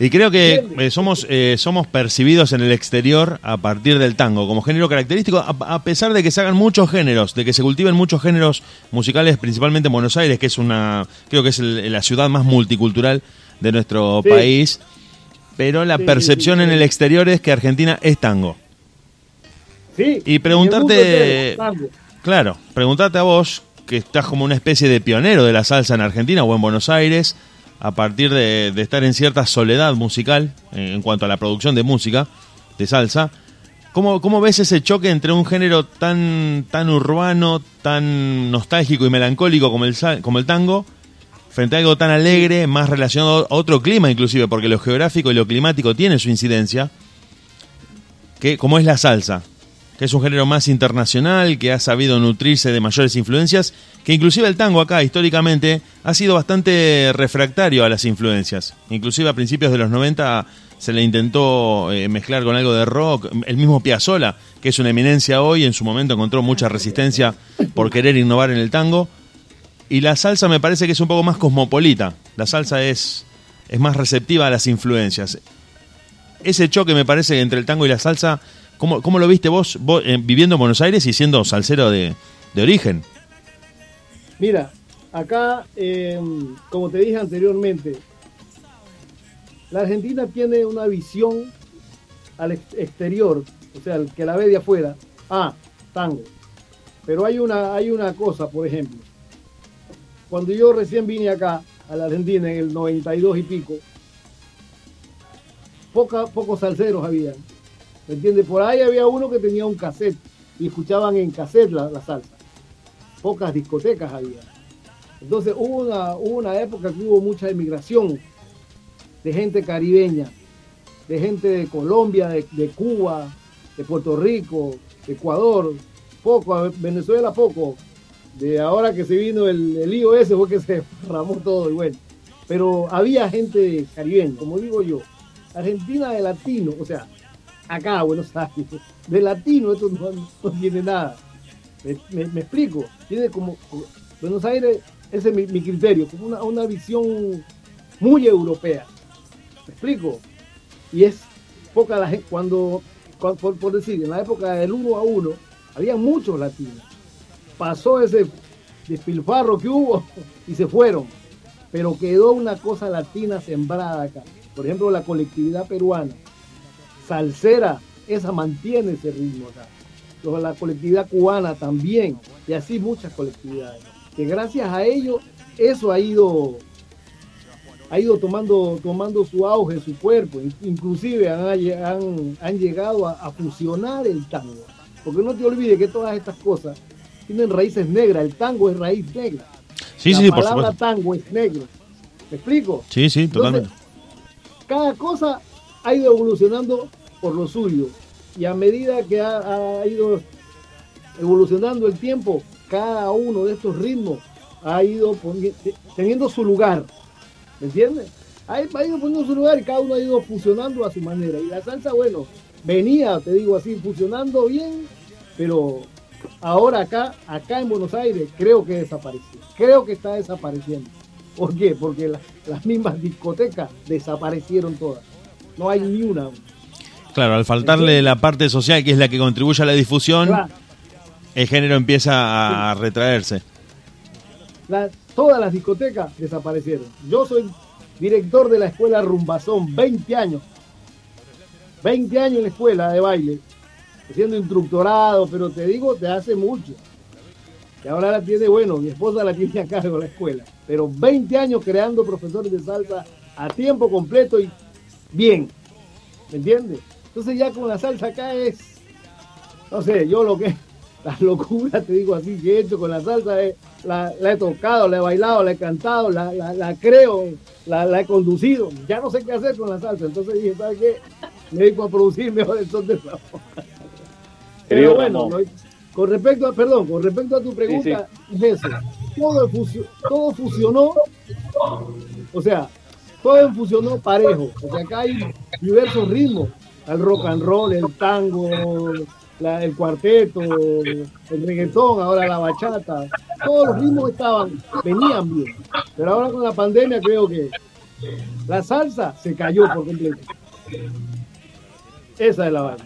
Y creo que eh, somos, eh, somos percibidos en el exterior a partir del tango como género característico, a, a pesar de que se hagan muchos géneros, de que se cultiven muchos géneros musicales, principalmente en Buenos Aires, que es una, creo que es el- la ciudad más multicultural de nuestro Sí. país. Pero la Sí, percepción sí, en el exterior es que Argentina es tango. Sí, Y preguntarte- tango. Claro, preguntarte a vos, que estás como una especie de pionero de la salsa en Argentina o en Buenos Aires, a partir de, de estar en cierta soledad musical en cuanto a la producción de música, de salsa, ¿cómo, cómo ves ese choque entre un género tan, tan urbano, tan nostálgico y melancólico como el, como el tango, frente a algo tan alegre, más relacionado a otro clima inclusive, porque lo geográfico y lo climático tiene su incidencia, que como es la salsa? Que es un género más internacional, que ha sabido nutrirse de mayores influencias, que inclusive el tango acá históricamente ha sido bastante refractario a las influencias. Inclusive a principios de los 90 se le intentó eh, mezclar con algo de rock. El mismo Piazzolla, que es una eminencia hoy, en su momento encontró mucha resistencia por querer innovar en el tango. Y la salsa me parece que es un poco más cosmopolita. La salsa es, es más receptiva a las influencias. Ese choque me parece entre el tango y la salsa, ¿cómo, cómo lo viste vos, vos, eh, viviendo en Buenos Aires y siendo salsero de, de origen? Mira, acá, eh, como te dije anteriormente, la Argentina tiene una visión al ex- exterior, o sea, el que la ve de afuera, ah, tango. Pero hay una, hay una cosa, por ejemplo, cuando yo recién vine acá a la Argentina en el 92 y pico, poca, pocos salseros había. ¿Me entiendes? Por ahí había uno que tenía un cassette y escuchaban en cassette la, la salsa. Pocas discotecas había. Entonces hubo una, una época que hubo mucha emigración de gente caribeña, de gente de Colombia, de, de Cuba, de Puerto Rico, de Ecuador, poco, Venezuela poco. De ahora que se vino el, el lío ese fue que se ramó todo y bueno. Pero había gente caribeña, como digo yo. Argentina de latino, o sea, acá Buenos Aires, de latino esto no, tiene nada. Me, explico, tiene como, Buenos Aires, ese es mi, criterio, como una, una visión muy europea. ¿Me explico? Y es poca la gente, cuando, por, por decir, en la época del uno a uno, había muchos latinos. Pasó ese despilfarro que hubo y se fueron. Pero quedó una cosa latina sembrada acá. Por ejemplo, la colectividad peruana, salsera, esa mantiene ese ritmo acá. La colectividad cubana también, y así muchas colectividades. Que gracias a ello, eso ha ido ha ido tomando, tomando su auge, su cuerpo, In- inclusive han, han- han llegado a, a fusionar el tango. Porque no te olvides que todas estas cosas tienen raíces negras, el tango es raíz negra. Sí, La sí, por palabra supuesto. tango es negro. ¿Me explico? Sí, sí, totalmente. Cada cosa ha ido evolucionando por lo suyo. Y a medida que ha, ido evolucionando el tiempo, cada uno de estos ritmos ha ido teniendo su lugar. ¿Me entiendes? Ha, ido poniendo su lugar y cada uno ha ido fusionando a su manera. Y la salsa, bueno, venía, te digo así, fusionando bien pero ahora acá, acá en Buenos Aires, creo que desapareció. Creo que está desapareciendo. ¿Por qué? Porque la- las mismas discotecas desaparecieron todas. No hay ni una. Claro, al faltarle la parte social, que es la que contribuye a la difusión, Claro. el género empieza a retraerse. La- todas las discotecas desaparecieron. Yo soy director de la escuela Rumbazón, 20 años. 20 años en la escuela de baile, haciendo instructorado, pero te digo, te hace mucho. Y ahora la tiene, bueno, mi esposa la tiene a cargo la escuela, pero 20 años creando profesores de salsa a tiempo completo y bien. ¿Me entiendes? Entonces ya con la salsa acá es, no sé, yo lo que, la locura, te digo así, que he hecho con la salsa es, la, la he tocado, la he bailado, la he cantado, la, la, la creo, la, la he conducido. Ya no sé qué hacer con la salsa. Entonces dije, ¿sabes qué? Me dedico a producir mejor el son de Ramón. Pero bueno, no- con respecto a, perdón, con respecto a tu pregunta, es eso. Todo, todo fusionó, o sea, todo fusionó parejo. O sea, acá hay diversos ritmos. El rock and roll, el tango, el cuarteto, el reggaetón, ahora la bachata. Todos los ritmos estaban, venían bien. Pero ahora con la pandemia creo que la salsa se cayó por completo. Esa es la vaina.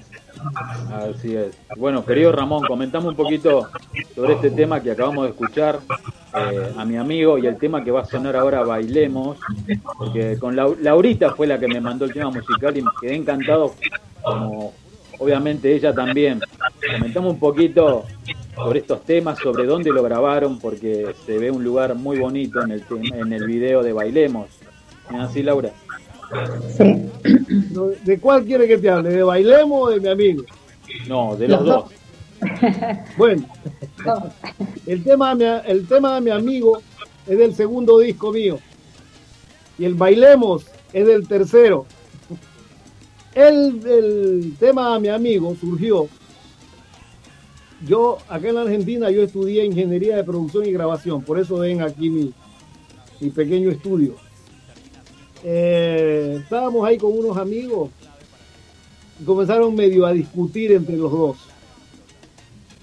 Así es. Bueno, querido Ramón, comentamos un poquito sobre este tema que acabamos de escuchar eh, a mi amigo y el tema que va a sonar ahora, Bailemos, porque con Lau- Laurita fue la que me mandó el tema musical y me quedé encantado, como obviamente ella también. Comentamos un poquito sobre estos temas, sobre dónde lo grabaron, porque se ve un lugar muy bonito en el, en el video de Bailemos. ¿No es así, Laura? No, ¿De cuál quiere que te hable? ¿De Bailemos o de mi amigo? No, de los dos. Bueno, el tema, de mi, el tema de mi amigo es del segundo disco mío. Y el Bailemos es del tercero. El, el tema de mi amigo surgió. Yo, acá en la Argentina, yo estudié ingeniería de producción y grabación. Por eso ven aquí mi, mi pequeño estudio. Eh, estábamos ahí con unos amigos y comenzaron medio a discutir entre los dos.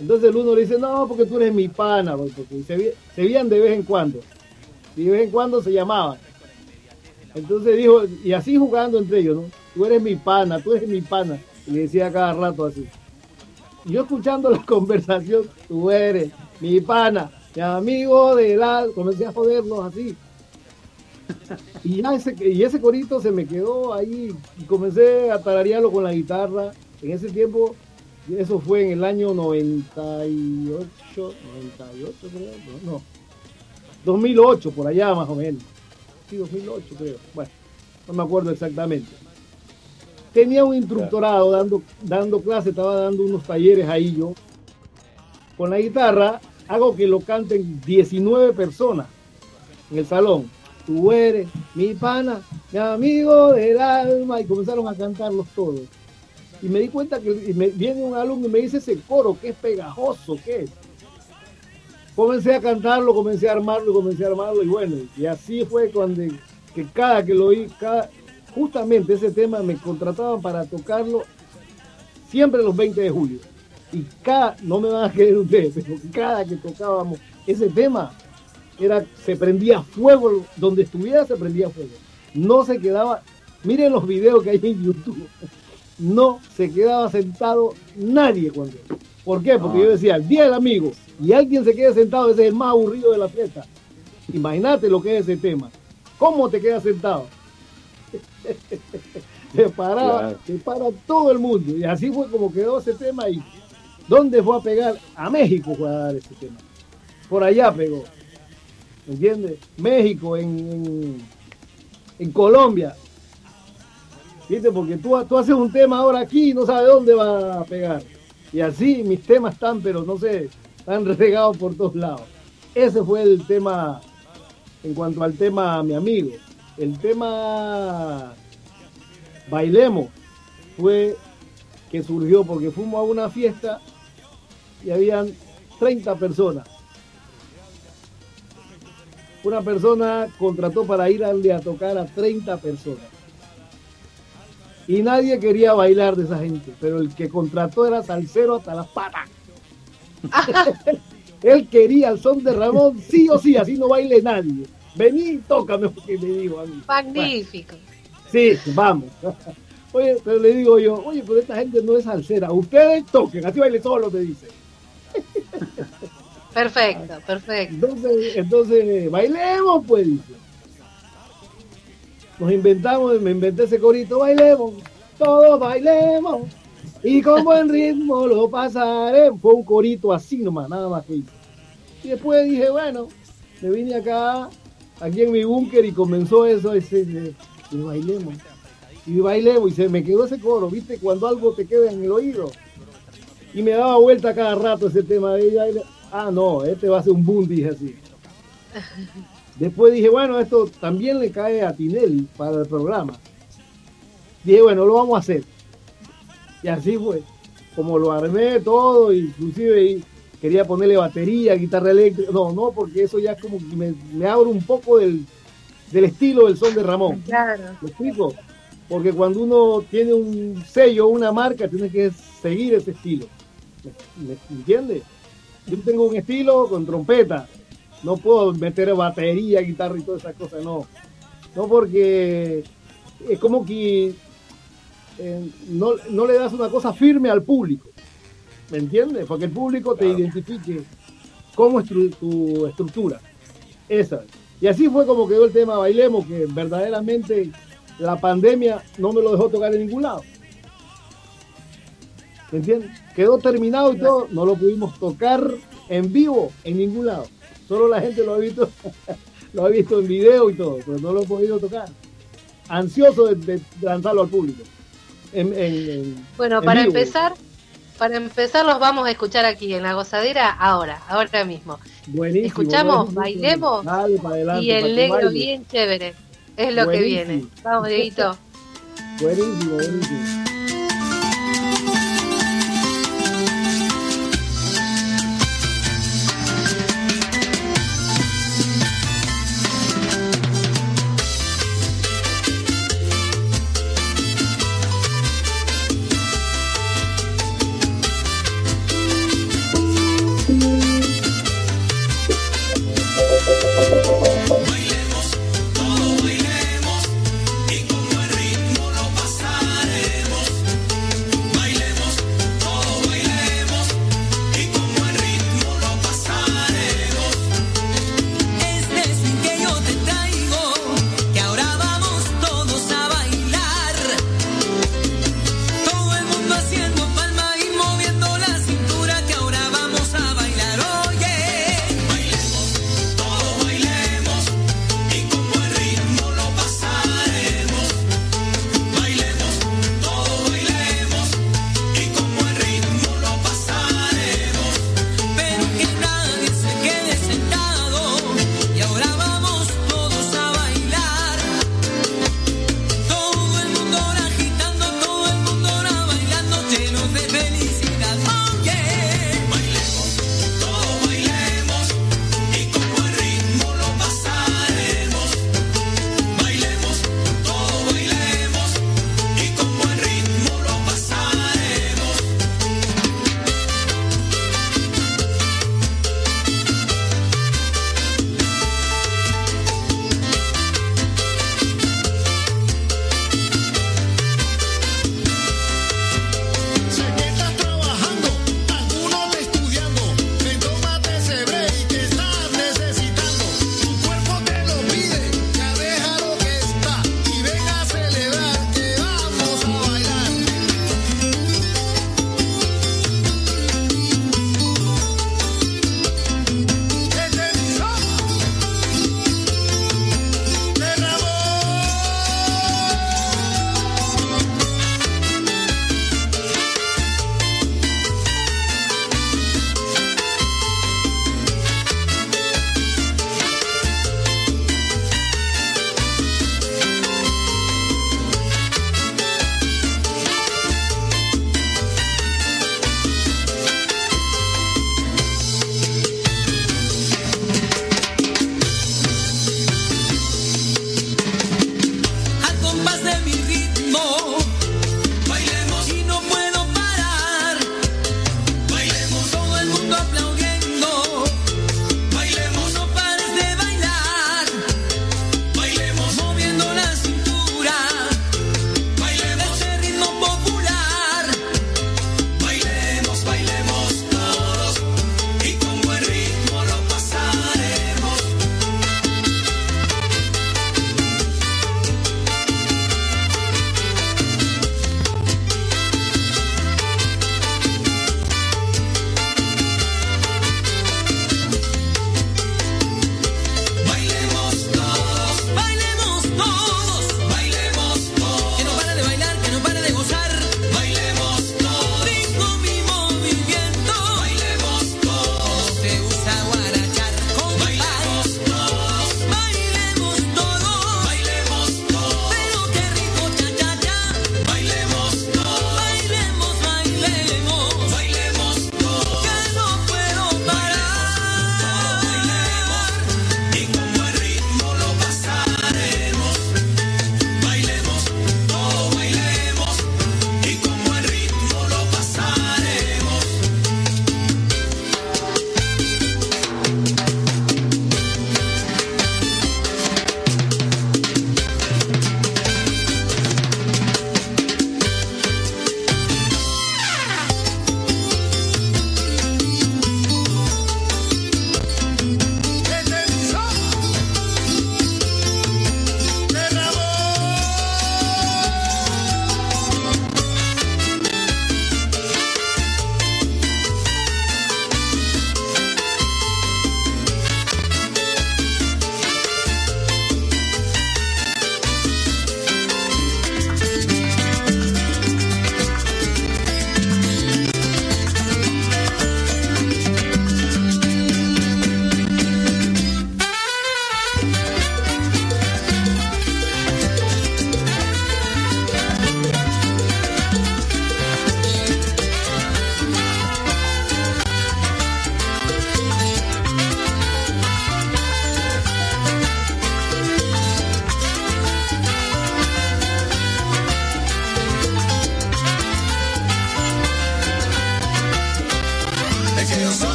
Entonces el uno le dice, no, porque tú eres mi pana, güey", porque se, veían de vez en cuando. Y de vez en cuando se llamaban. Entonces dijo, y así jugando entre ellos, ¿no? Tú eres mi pana, tú eres mi pana. Y le decía cada rato así. Yo escuchando la conversación, tú eres mi pana, mi amigo de la... Comencé a joderlos así. Y, ya ese, y ese corito se me quedó ahí y comencé a tararearlo con la guitarra. En ese tiempo, eso fue en el año 98, 98 creo, no, no, 2008, por allá más o menos. Sí, 2008 creo. Bueno, no me acuerdo exactamente. Tenía un instructorado dando, dando clases, estaba dando unos talleres ahí yo. Con la guitarra hago que lo canten 19 personas en el salón. Tú eres mi pana, mi amigo del alma. Y comenzaron a cantarlos todos. Y me di cuenta que me, viene un alumno y me dice ese coro, que es pegajoso, ¿qué es? Comencé a cantarlo, comencé a armarlo, comencé a armarlo. Y bueno, y así fue cuando que cada que lo oí, cada, justamente ese tema me contrataban para tocarlo siempre los 20 de julio. Y cada, no me van a creer ustedes, pero cada que tocábamos ese tema, era, se prendía fuego, donde estuviera se prendía fuego. No se quedaba, miren los videos que hay en YouTube, no se quedaba sentado nadie cuando. ¿Por qué? Porque Ah. yo decía, el día del amigo, y alguien se queda sentado, ese es el más aburrido de la fiesta. Imagínate lo que es ese tema. ¿Cómo te quedas sentado? se paraba, Claro. se para todo el mundo. Y así fue como quedó ese tema y ¿dónde fue a pegar? A México fue a dar ese tema. Por allá pegó. ¿Entiendes? México, en, en, Colombia. ¿Viste? Porque tú, tú haces un tema ahora aquí y no sabes dónde va a pegar. Y así mis temas están, pero no sé, están regados por todos lados. Ese fue el tema, en cuanto al tema mi amigo. El tema Bailemos fue que surgió porque fuimos a una fiesta y habían 30 personas. Una persona contrató para ir a, a tocar a 30 personas. Y nadie quería bailar de esa gente, pero el que contrató era salsero hasta las patas. Él quería el son de Ramón, sí o sí, así no baile nadie. Vení y tócame, porque me digo a mí. Magnífico. Sí, vamos. Oye, pero le digo yo, oye, pero esta gente no es salsera. Ustedes toquen, así baile solo, me dice. Perfecto, perfecto. Entonces, entonces bailemos, pues. Nos inventamos, me inventé ese corito, bailemos, todos bailemos. Y con buen ritmo lo pasaremos. Fue un corito así nomás, nada más que hice. Y después dije, bueno, me vine acá, aquí en mi búnker y comenzó eso, ese, ese, y bailemos. Y bailemos y se me quedó ese coro, ¿viste? Cuando algo te queda en el oído. Y me daba vuelta cada rato ese tema de ella. Ah, no, este va a ser un boom, dije así. Después dije, bueno, esto también le cae a Tinelli para el programa. Dije, bueno, lo vamos a hacer. Y así fue. Como lo armé todo, inclusive y quería ponerle batería, guitarra eléctrica. No, no, porque eso ya es como que me, me abro un poco del, del estilo del son de Ramón. Claro. ¿Me explico? Porque cuando uno tiene un sello, una marca, tiene que seguir ese estilo. ¿Me, me entiende? Yo tengo un estilo con trompeta. No puedo meter batería, guitarra y todas esas cosas, no. No porque es como que eh, no, no le das una cosa firme al público. ¿Me entiendes? Porque el público te identifique cómo es tu, tu estructura. Esa. Y así fue como quedó el tema Bailemos, que verdaderamente la pandemia no me lo dejó tocar en ningún lado. ¿Me entiendes? Quedó terminado y todo, no lo pudimos tocar en vivo en ningún lado. Solo la gente lo ha visto, lo ha visto en video y todo, pero no lo he podido tocar. Ansioso de, de lanzarlo al público. En- en- en- Bueno, en para vivo. empezar, para empezar los vamos a escuchar aquí en la gozadera ahora, ahora mismo. Buenísimo, Escuchamos, buenísimo. bailemos Dale para adelante, y el negro baile. bien chévere. Es lo que viene. Vamos, Dieguito. Buenísimo, buenísimo.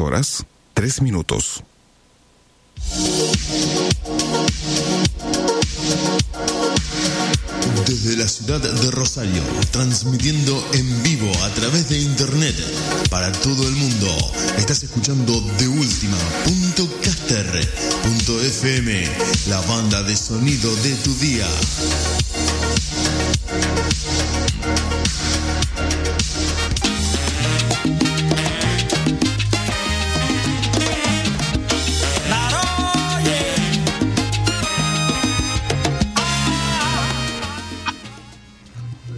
23 horas, 3 minutos. Desde la ciudad de Rosario, transmitiendo en vivo a través de internet para todo el mundo. Estás escuchando de FM, la banda de sonido de tu día.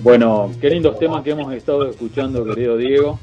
Bueno, qué lindos temas que hemos estado escuchando, querido Diego.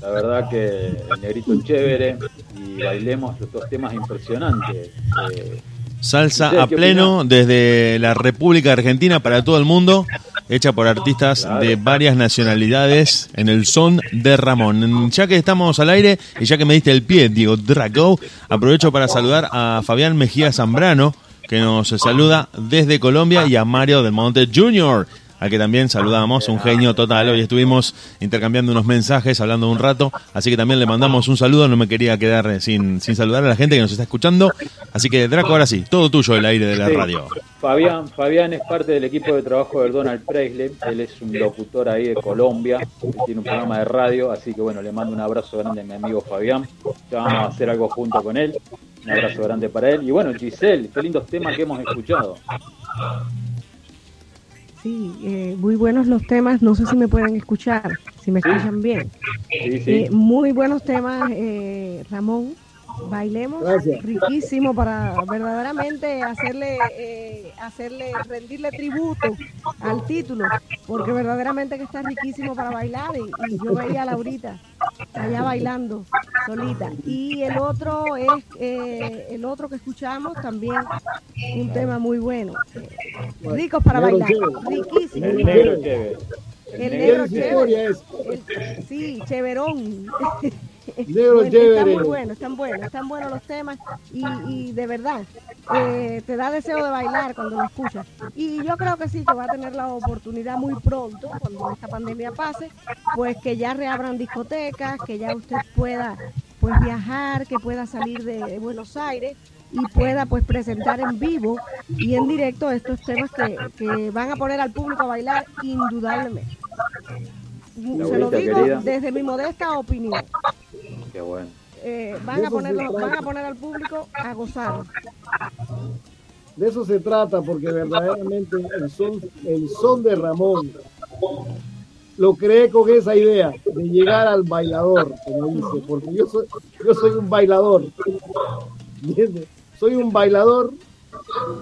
La verdad que el negrito es chévere y bailemos estos temas impresionantes. Eh, Salsa ¿Ustedes a pleno desde la República Argentina para todo el mundo, hecha por artistas de varias nacionalidades en el son de Ramón. Ya que estamos al aire y ya que me diste el pie, Diego Drago, aprovecho para saludar a Fabián Mejía Zambrano, que nos saluda desde Colombia, y a Mario del Monte Jr., al que también saludamos, un genio total. Hoy estuvimos intercambiando unos mensajes, hablando un rato, así que también le mandamos un saludo. No me quería quedar eh, sin, sin saludar a la gente que nos está escuchando. Así que, Draco, ahora sí, todo tuyo el aire de la Sí. radio. Fabián, Fabián es parte del equipo de trabajo del Donald Presley. Él es un locutor ahí de Colombia, que tiene un programa de radio. Así que bueno, le mando un abrazo grande a mi amigo Fabián. Ya vamos a hacer algo junto con él. Un abrazo grande para él. Y bueno, Giselle, qué lindos temas que hemos escuchado. Sí, eh, muy buenos los temas. No sé si me pueden escuchar, si me escuchan bien. Sí, sí. Eh, muy buenos temas, eh, Ramón. Bailemos, Gracias. riquísimo para verdaderamente hacerle, eh, hacerle, rendirle tributo al título, porque verdaderamente que está riquísimo para bailar y, y yo veía a Laurita allá bailando solita. Y el otro es, eh, el otro que escuchamos también, un tema muy bueno. Ricos para Negro bailar, chévere. riquísimo. El negro chévere. El ¿Qué negro historia chévere. es? El- sí, chéverón. Negro Bueno, Están muy buenos, están buenos, están buenos los temas y, y de verdad eh, te da deseo de bailar cuando lo escuchas. Y yo creo que sí, que va a tener la oportunidad muy pronto, cuando esta pandemia pase, pues que ya reabran discotecas, que ya usted pueda pues viajar, que pueda salir de, de Buenos Aires y pueda pues presentar en vivo y en directo estos temas que, que van a poner al público a bailar indudablemente. Se lo digo querida. desde mi modesta opinión. Qué bueno. Eh, van, a ponerlo, van a poner al público a gozar. De eso se trata, porque verdaderamente el son, el son de Ramón lo creé con esa idea de llegar al bailador, como dice, porque yo soy, yo soy un bailador. ¿entiendes? Soy un bailador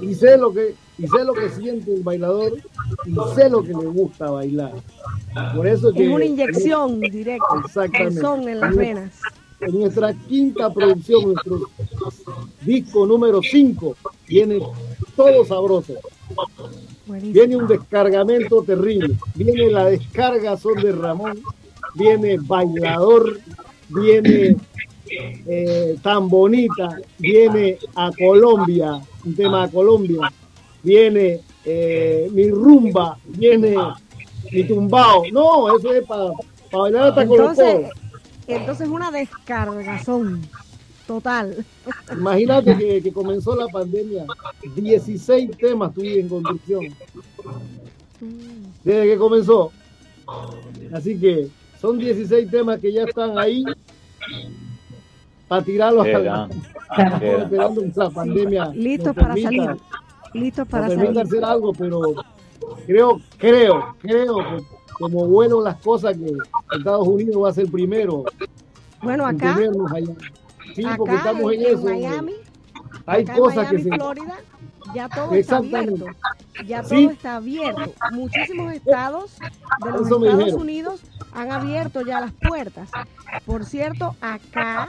y sé lo que y sé lo que siente el bailador y sé lo que le gusta bailar. Por eso que Es una inyección directa. El Exactamente. son en las venas. En nuestra quinta producción, nuestro disco número 5, viene todo sabroso. Viene un descargamento terrible. Viene la descarga son de Ramón, viene bailador, viene eh, tan bonita, viene a Colombia, un tema a Colombia, viene eh, mi rumba, viene mi tumbao. No, eso es para bailar hasta con los Entonces. Entonces una descargazón total. Imagínate que, que comenzó la pandemia, 16 temas tuve en construcción. Desde que comenzó. Así que son 16 temas que ya están ahí para tirarlos a la, esperando la pandemia. Listos para permita- salir. Listos para salir. hacer algo, pero creo, creo, creo que como vuelan las cosas que Estados Unidos va a ser primero Bueno, en acá, allá. Sí, porque estamos en, en eso. Miami, Hay acá cosas en que Miami, se... Florida, ya todo está abierto. Ya Sí. todo está abierto. Muchísimos estados de los Eso Estados. Unidos han abierto ya las puertas. Por cierto, acá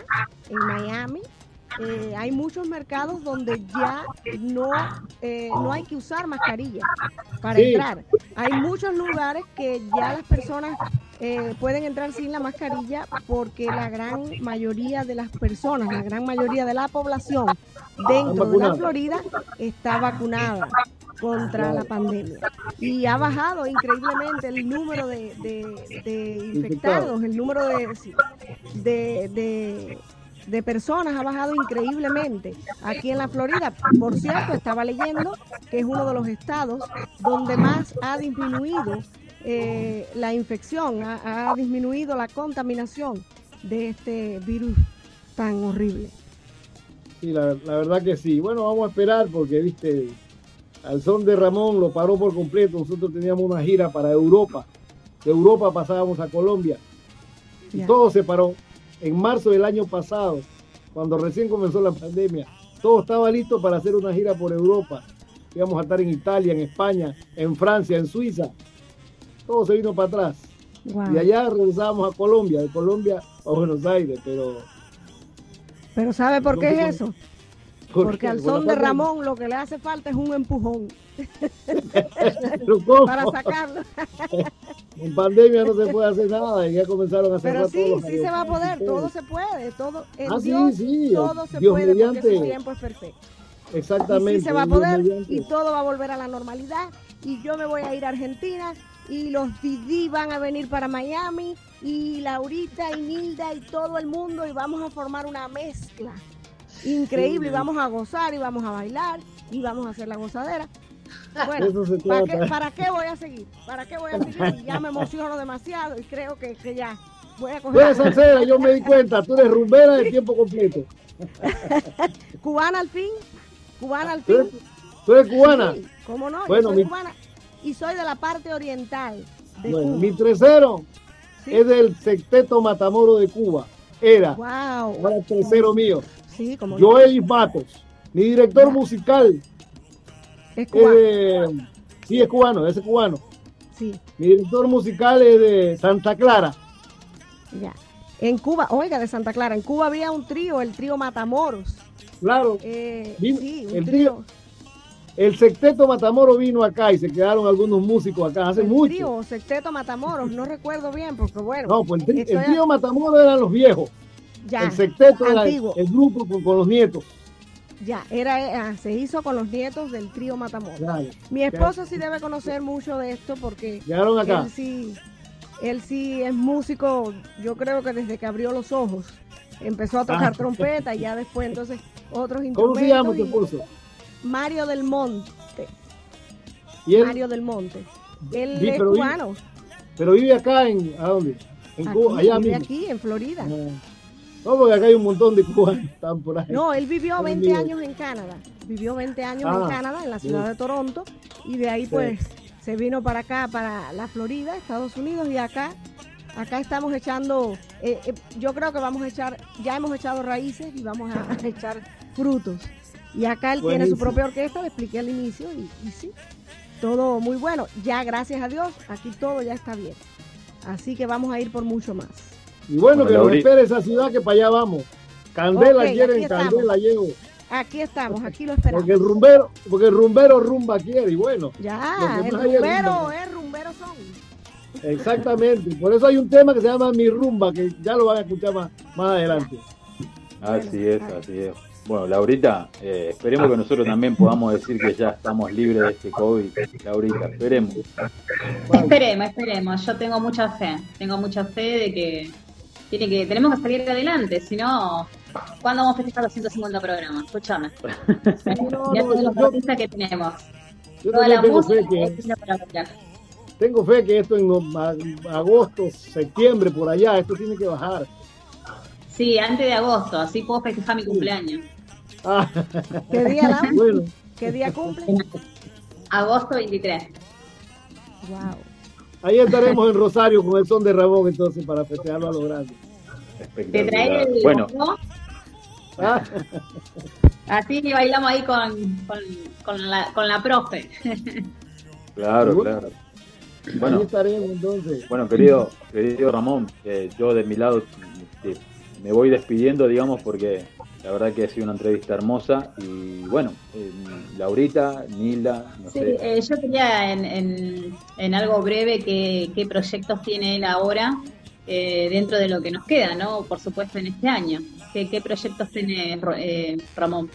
en Miami eh, hay muchos mercados donde ya no, eh, no hay que usar mascarilla para Sí. entrar. Hay muchos lugares que ya las personas eh, pueden entrar sin la mascarilla porque la gran mayoría de las personas, la gran mayoría de la población dentro de la. Florida está vacunada contra la pandemia. Y ha bajado increíblemente el número de, de- de infectados, el número de, sí, de, de- de personas ha bajado increíblemente aquí en la Florida. Por cierto, estaba leyendo que es uno de los estados donde más ha disminuido eh, la infección, ha, ha disminuido la contaminación de este virus tan horrible. Sí, la, la verdad que sí. Bueno, vamos a esperar porque, viste, al son de Ramón lo paró por completo. Nosotros teníamos una gira para Europa. De Europa pasábamos a Colombia. Y Ya. todo se paró. En marzo del año pasado, cuando recién comenzó la pandemia, todo estaba listo para hacer una gira por Europa. Íbamos a estar en Italia, en España, en Francia, en Suiza. Todo se vino para atrás. Wow. Y allá regresábamos a Colombia, de Colombia a Buenos Aires, pero... Pero ¿sabe por qué es eso? ¿por Porque al son de. Ramón lo que le hace falta es un empujón. para sacarlo. En pandemia no se puede hacer nada y ya comenzaron a cerrar Pero sí, todos sí se va a poder, todo se puede, todo en Ah, sí, Dios sí, todo se Dios puede porque mediante. su tiempo es perfecto. Exactamente. Y sí se va a poder mediante. y todo va a volver a la normalidad y yo me voy a ir a Argentina y los Didi van a venir para Miami y Laurita y Nilda y todo el mundo y vamos a formar una mezcla increíble y vamos a gozar y vamos a bailar y vamos a hacer la gozadera. Bueno, Eso se ¿para qué, para qué voy a seguir? ¿Para qué voy a seguir? Ya me emociono demasiado y creo que, que ya voy a coger. salsera, yo me di cuenta, tú eres rumbera de tiempo completo. Cubana al fin, cubana al ¿Tú fin. tú eres cubana? Sí, ¿Cómo no? Yo Bueno, soy mi- cubana y soy de la parte oriental de Bueno, Cuba. mi tercero es del sexteto Matamoro de Cuba. Era. Wow. Ahora el tercero mío. Sí, como. Joel Matos. Mi director musical Es cubano. Sí, es cubano, ese es cubano. Sí, Mi director musical es de Santa Clara. ya. En Cuba, oiga, de Santa Clara, en Cuba había un trío, el trío Matamoros. Claro. Eh, Vino- sí, un el trío. trío- El sexteto Matamoro vino acá y se quedaron algunos músicos acá hace El mucho. trío, Sexteto Matamoros, no recuerdo bien, porque bueno. No, pues el, estoy el trío Matamoro eran los viejos. Ya, el sexteto era el, el grupo con, con los nietos. Ya, era, ah, se hizo con los nietos del trío Matamoros. Claro. Mi esposo sí debe conocer mucho de esto porque Llegaron acá. él sí, él sí es músico, yo creo que desde que abrió los ojos empezó a tocar Ah. trompeta y ya después entonces otros ¿Cómo instrumentos. se llama tu esposo? Mario del Monte. ¿Y él? Mario del Monte. Él Sí, es pero vive- cubano. Pero vive acá en, ¿a dónde? En Cuba, Aquí, allá vive mismo. aquí en Florida. No, porque acá hay un montón de cubanos que están por ahí. No, él vivió Están 20 vivos. años en Canadá. Vivió 20 años Ah, en Canadá, en la ciudad sí. de Toronto. Y de ahí Sí. pues se vino para acá, para la Florida, Estados Unidos. Y acá, acá estamos echando, eh, eh, yo creo que vamos a echar, ya hemos echado raíces y vamos a, a echar frutos. Y acá él tiene su propia orquesta, le expliqué al inicio y, y sí, todo muy bueno. Ya gracias a Dios, aquí todo ya está bien. Así que vamos a ir por mucho más. Y bueno, Bueno, que nos espere esa ciudad que para allá vamos. Candela Ok, quieren, candela llevo. Aquí estamos, aquí lo esperamos. Porque el rumbero, porque el rumbero rumba quiere, y bueno. Ya, el rumbero, es rumbero son. Exactamente. Por eso hay un tema que se llama Mi Rumba, que ya lo van a escuchar más, más adelante. Así es, así es. Bueno, Laurita, eh, esperemos que nosotros también podamos decir que ya estamos libres de este COVID. Laurita, esperemos. Esperemos, esperemos. Yo tengo mucha fe. Tengo mucha fe de que tiene que tenemos que salir adelante. Si no, ¿cuándo vamos a festejar los 150 programas? Escúchame. ya todos los artistas que tenemos. Yo Toda la tengo música fe que- es una para bailar. Tengo fe que esto en no- agosto, septiembre, por allá, esto tiene que bajar. Sí, antes de agosto. Así puedo festejar mi cumpleaños. Ah, ¿Qué día, bueno, ¿Qué día cumple? Agosto 23. Wow. Ahí estaremos en Rosario con el son de Ramón entonces para festejarlo a lo grande. Te trae el Bueno. Ah, Así que bailamos ahí con, con, con la, con la profe. claro, claro. ahí Bueno, estaremos entonces. bueno, querido, querido Ramón, eh, yo de mi lado este, me voy despidiendo, digamos, porque la verdad que ha sido una entrevista hermosa y bueno, eh, Laurita, Nilda, no Sí, sé. eh, yo quería en, en, en algo breve qué, qué proyectos tiene él ahora eh, dentro de lo que nos queda, ¿no? Por supuesto en este año. ¿Qué, qué proyectos tiene eh, Ramón?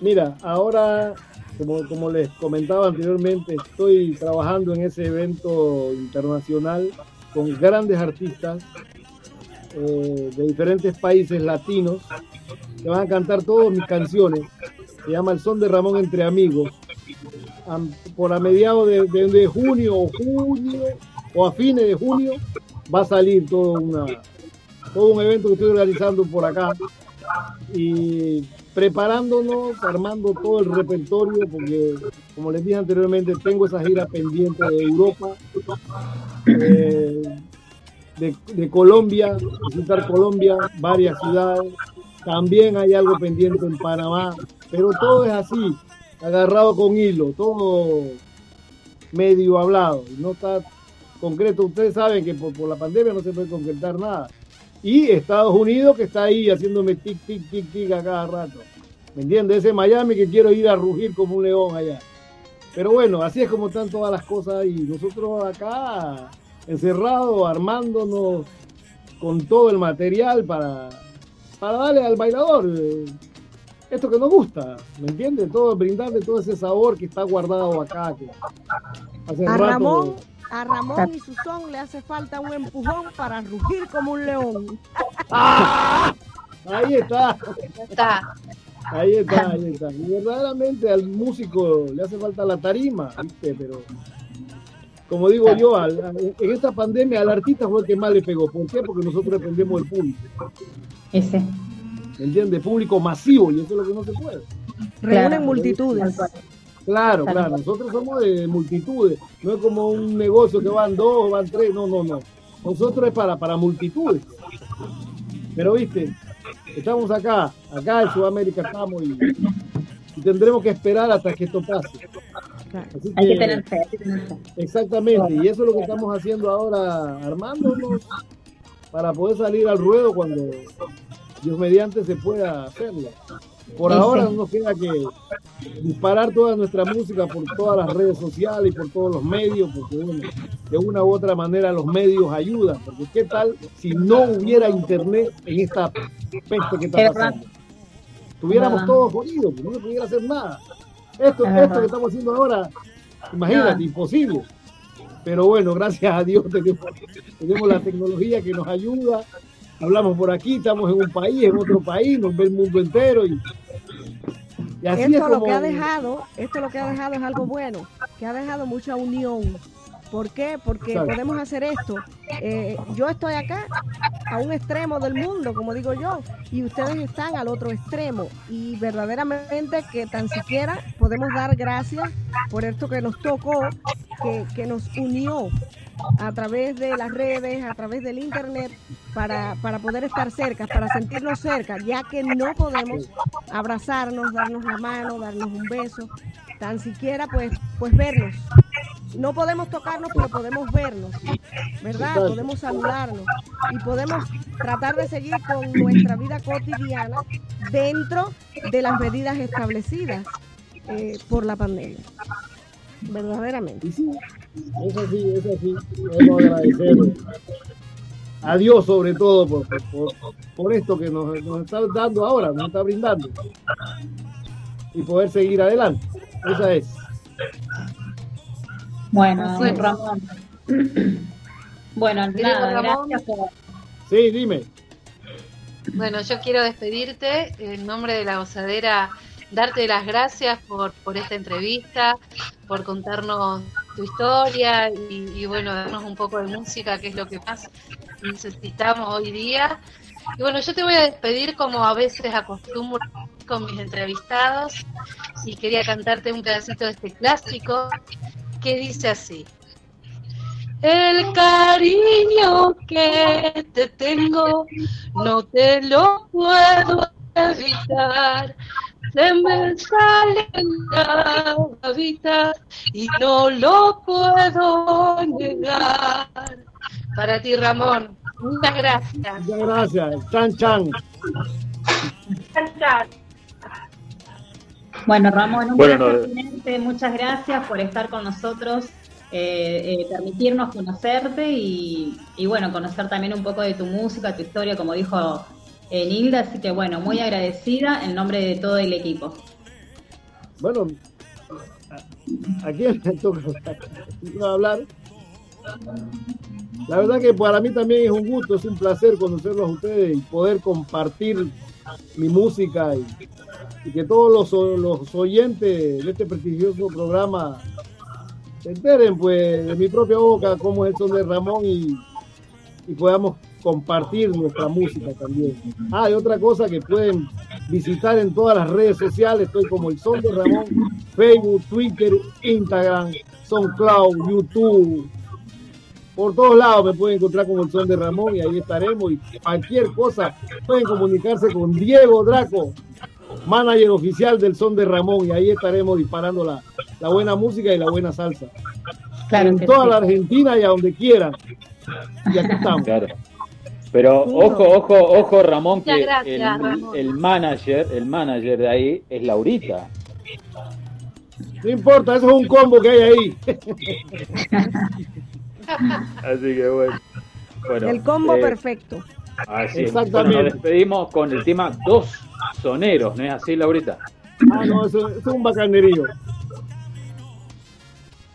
Mira, ahora, como, como les comentaba anteriormente, estoy trabajando en ese evento internacional con grandes artistas eh, de diferentes países latinos que van a cantar todas mis canciones. Se llama El Son de Ramón entre Amigos. Am- por a mediados de junio o junio o a fines de junio va a salir todo, una, todo un evento que estoy organizando por acá y preparándonos, armando todo el repertorio, porque como les dije anteriormente, tengo esa gira pendiente de Europa, eh, de, Colombia, visitar Colombia, varias ciudades, también hay algo pendiente en Panamá, pero todo es así, agarrado con hilo, todo medio hablado, no está concreto. Ustedes saben que por, por la pandemia no se puede concretar nada. Y Estados Unidos que está ahí haciéndome tic, tic, tic, tic a cada rato. ¿Me entiendes? Ese Miami que quiero ir a rugir como un león allá. Pero bueno, así es como están todas las cosas y nosotros acá encerrados, armándonos con todo el material para, para darle al bailador eh, esto que nos gusta, ¿me entiendes? Todo, brindarle todo ese sabor que está guardado acá. Que hace A rato- Ramón, a Ramón y su son le hace falta un empujón para rugir como un león. Ahí está. Está. Ahí está, ahí está. Y verdaderamente al músico le hace falta la tarima, ¿viste? Pero, como digo yo, al- en esta pandemia al artista fue el que más le pegó. ¿Por qué? Porque nosotros dependemos del público. Ese. ¿Me entiendes? Público masivo, y eso es lo que no se puede. Reúnen Claro. multitudes. Claro, claro. Nosotros somos de multitudes. No es como un negocio que van dos, van tres. No, no, no. Nosotros es para, para multitudes. Pero, viste, estamos acá. Acá en Sudamérica estamos y, y tendremos que esperar hasta que esto pase. Hay que tener fe, hay que tener fe. Exactamente, y eso es lo que estamos haciendo ahora, armándonos para poder salir al ruedo cuando Dios mediante se pueda hacerlo. Por Sí, ahora sí. no nos queda que disparar toda nuestra música por todas las redes sociales y por todos los medios, porque bueno, de una u otra manera los medios ayudan, porque qué tal si no hubiera internet en esta peste que está Es pasando. Estuviéramos verdad. todos jodidos, no se pudiera hacer nada. Esto, Es esto que estamos haciendo ahora, imagínate, imposible. Pero bueno, gracias a Dios tenemos, tenemos la tecnología que nos ayuda. Hablamos por aquí, estamos en un país, en otro país, nos ve el mundo entero. Y, esto es lo que ha dejado, esto lo que ha dejado es algo bueno, que ha dejado mucha unión. ¿Por qué? Porque Exacto. podemos hacer esto. Eh, yo estoy acá a un extremo del mundo, como digo yo, y ustedes están al otro extremo. Y verdaderamente que tan siquiera podemos dar gracias por esto que nos tocó, que, que nos unió a través de las redes, a través del internet, para, para poder estar cerca, para sentirnos cerca, ya que no podemos abrazarnos, darnos la mano, darnos un beso, tan siquiera pues, pues vernos. No podemos tocarnos, pero podemos vernos, ¿verdad? Podemos saludarnos y podemos tratar de seguir con nuestra vida cotidiana dentro de las medidas establecidas eh, por la pandemia. Verdaderamente. Es así, es así. Debemos agradecer a Dios sobre todo por- por esto que nos, nos está dando ahora, nos está brindando. Y poder seguir adelante. Esa es. Bueno, es. Ramón. Bueno, nada, Ramón. gracias por... Sí, dime. Bueno, yo quiero despedirte en nombre de la gozadera, darte las gracias por, por esta entrevista, por contarnos tu historia y, y, bueno, darnos un poco de música, que es lo que más necesitamos hoy día. Y bueno, yo te voy a despedir como a veces acostumbro con mis entrevistados y quería cantarte un pedacito de este clásico que dice así. El cariño que te tengo no te lo puedo evitar. Se me sale la babita y no lo puedo negar. Para ti, Ramón, muchas gracias. Muchas gracias. Chan, chan. Bueno, Ramón, un Bueno, placer no-. Muchas gracias por estar con nosotros, eh, eh, permitirnos conocerte y, y, bueno, conocer también un poco de tu música, tu historia, como dijo eh, Nilda. Así que bueno, muy agradecida en nombre de todo el equipo. Bueno, ¿a, a quién le toca hablar? La verdad que para mí también es un gusto, es un placer conocerlos a ustedes y poder compartir mi música y, y que todos los, los oyentes de este prestigioso programa se enteren pues de mi propia boca cómo es el son de Ramón y, y podamos compartir nuestra música también. Ah, y otra cosa que pueden visitar en todas las redes sociales, estoy como el son de Ramón, Facebook, Twitter, Instagram, SoundCloud, YouTube, por todos lados me pueden encontrar como el son de Ramón y ahí estaremos. Y cualquier cosa pueden comunicarse con Diego Draco, manager oficial del son de Ramón, y ahí estaremos disparando la, la buena música y la buena salsa. Claro en toda sí. la Argentina y a donde quieran. Y aquí estamos. Claro. Pero ojo, ojo, ojo, Ramón, que gracias, el, Ramón. el manager, el manager de ahí es Laurita. No importa, eso es un combo que hay ahí. Así que bueno. Bueno, El combo eh, perfecto. Así es. Exactamente. Bueno, nos despedimos con el tema Dos Soneros, ¿no es así, Laurita? Ah, no, eso, eso es un bacanerío.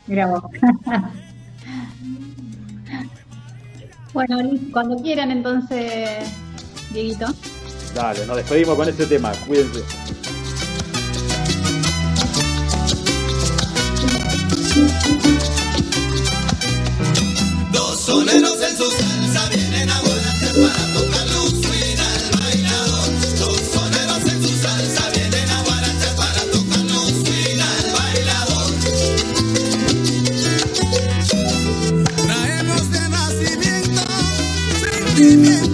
Mira vos. bueno, cuando quieran entonces, Dieguito. Dale, nos despedimos con ese tema. Cuídense. Dos soneros en su salsa vienen a volar para tocar sentimiento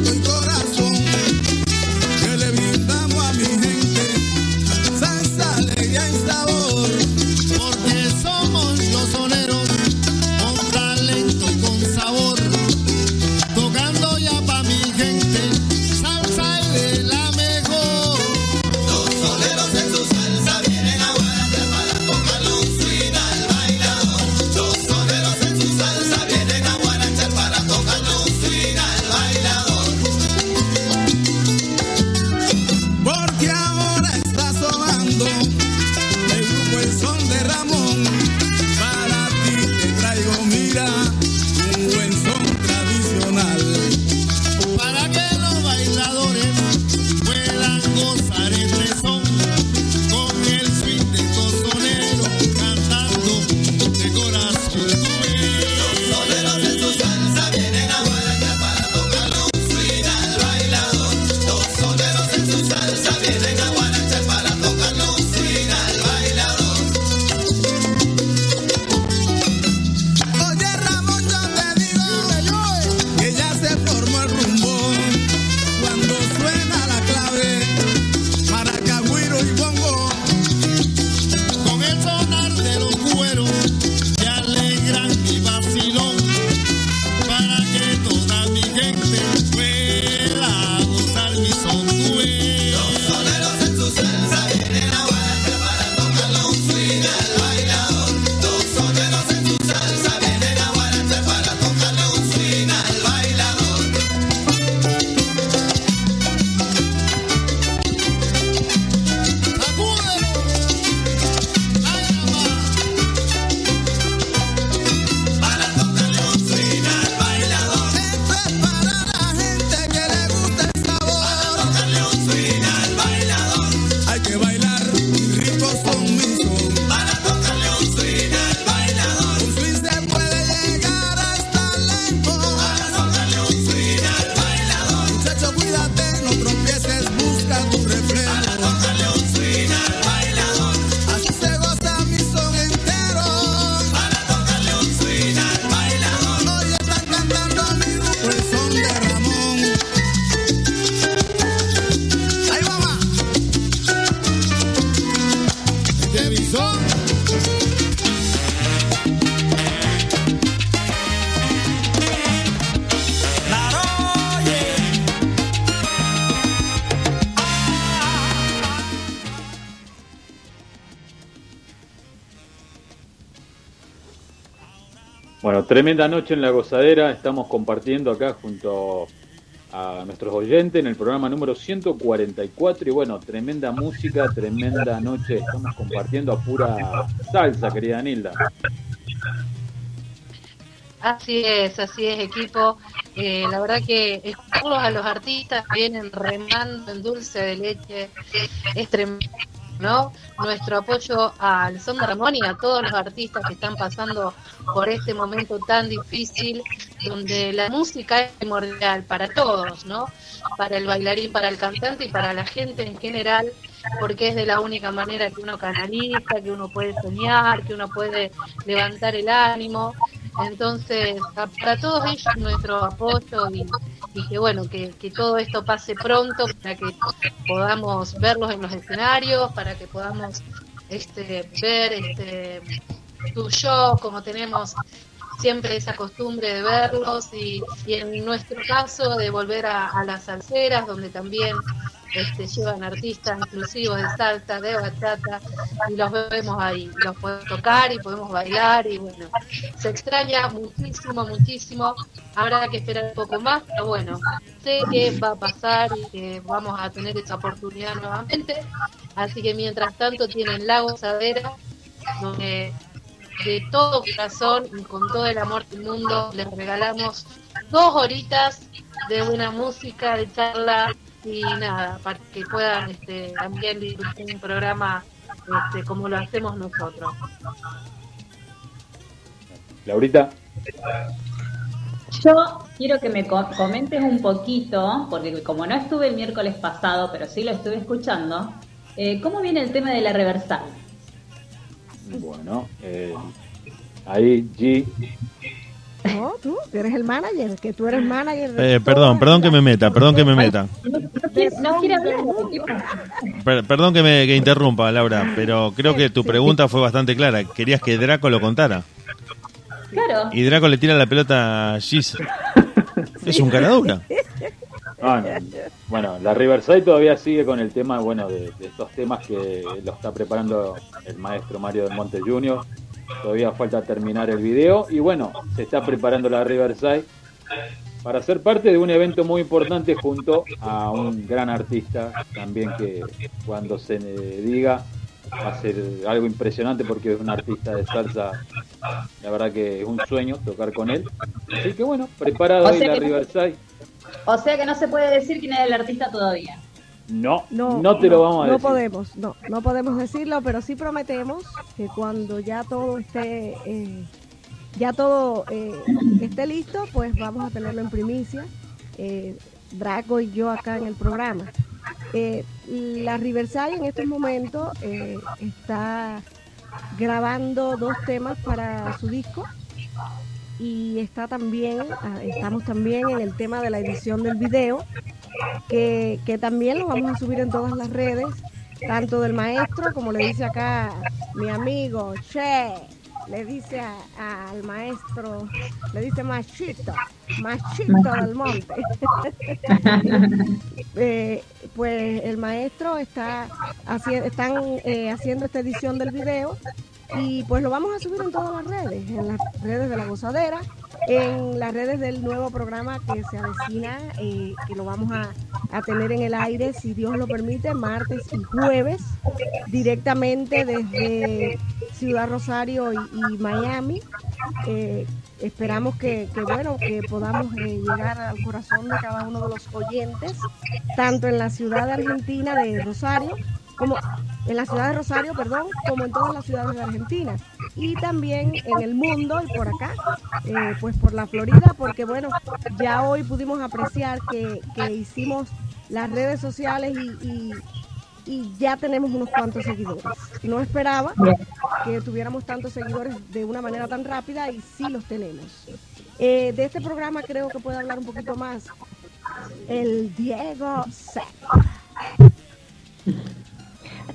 no tropiece tremenda noche en la gozadera. Estamos compartiendo acá junto a nuestros oyentes en el programa número 144. Y bueno, tremenda música, tremenda noche. Estamos compartiendo a pura salsa, querida Nilda. Así es, así es, equipo. Eh, la verdad que escucharlos a los artistas vienen remando en dulce de leche es tremendo, ¿no? Nuestro apoyo al Son de a todos los artistas que están pasando por este momento tan difícil, donde la música es primordial para todos, ¿no? Para el bailarín, para el cantante y para la gente en general, porque es de la única manera que uno canaliza, que uno puede soñar, que uno puede levantar el ánimo. Entonces, para todos ellos nuestro apoyo y, y que bueno, que, que todo esto pase pronto para que podamos verlos en los escenarios, para que podamos este ver este tu show como tenemos siempre esa costumbre de verlos y, y en nuestro caso de volver a, a las salseras donde también este, llevan artistas inclusivos de salsa, de bachata y los vemos ahí, los podemos tocar y podemos bailar y bueno, se extraña muchísimo, muchísimo, habrá que esperar un poco más, pero bueno, sé que va a pasar y que vamos a tener esa oportunidad nuevamente, así que mientras tanto tienen la gozadera, donde de todo corazón y con todo el amor del mundo les regalamos dos horitas de buena música, de charla y nada, para que puedan este, también disfrutar un programa este, como lo hacemos nosotros. Laurita. Yo quiero que me co- comentes un poquito, porque como no estuve el miércoles pasado, pero sí lo estuve escuchando, eh, ¿cómo viene el tema de la reversal? Bueno, eh, ahí G. No, tú, tú eres el manager, que tú eres manager. de Eh, perdón, perdón que me meta, perdón que me meta. No, quiere- hablar, perdón que me que interrumpa, Laura, pero creo que tu pregunta fue bastante clara. Querías que Draco lo contara. Claro. Y Draco le tira la pelota a Giz. Es un cara dura. Ah, no. Bueno, la Riverside todavía sigue con el tema, bueno, de, de estos temas que lo está preparando el maestro Mario del Monte Jr. Todavía falta terminar el video y bueno, se está preparando la Riverside para ser parte de un evento muy importante junto a un gran artista también que cuando se le diga va a ser algo impresionante porque es un artista de salsa, la verdad que es un sueño tocar con él. Así que bueno, preparado ahí la Riverside. O sea que no se puede decir quién es el artista todavía. No, no, No, te lo vamos a no decir. podemos, no, no podemos decirlo, pero sí prometemos que cuando ya todo esté, eh, ya todo eh, esté listo, pues vamos a tenerlo en primicia, eh, Draco y yo acá en el programa. Eh, la Riverside en estos momentos eh, está grabando dos temas para su disco y está también, ah, estamos también en el tema de la edición del video que, que también lo vamos a subir en todas las redes, tanto del maestro como le dice acá mi amigo Che, le dice al maestro, le dice machito, machito del monte. Eh, pues el maestro está haci- están eh, haciendo esta edición del video y pues lo vamos a subir en todas las redes, en las redes de la gozadera, en las redes del nuevo programa que se avecina, eh, que lo vamos a, a tener en el aire, si Dios lo permite, martes y jueves, directamente desde Ciudad Rosario y, Miami. Eh, esperamos que, que, bueno que podamos eh, llegar al corazón de cada uno de los oyentes, tanto en la ciudad de Argentina de Rosario como en la ciudad de Rosario, perdón, como en todas las ciudades de Argentina y también en el mundo y por acá, eh, pues por la Florida, porque bueno, ya hoy pudimos apreciar que, que hicimos las redes sociales y, y, ya tenemos unos cuantos seguidores. No esperaba que tuviéramos tantos seguidores de una manera tan rápida y sí los tenemos. Eh, de este programa creo que puede hablar un poquito más el Diego Sepp.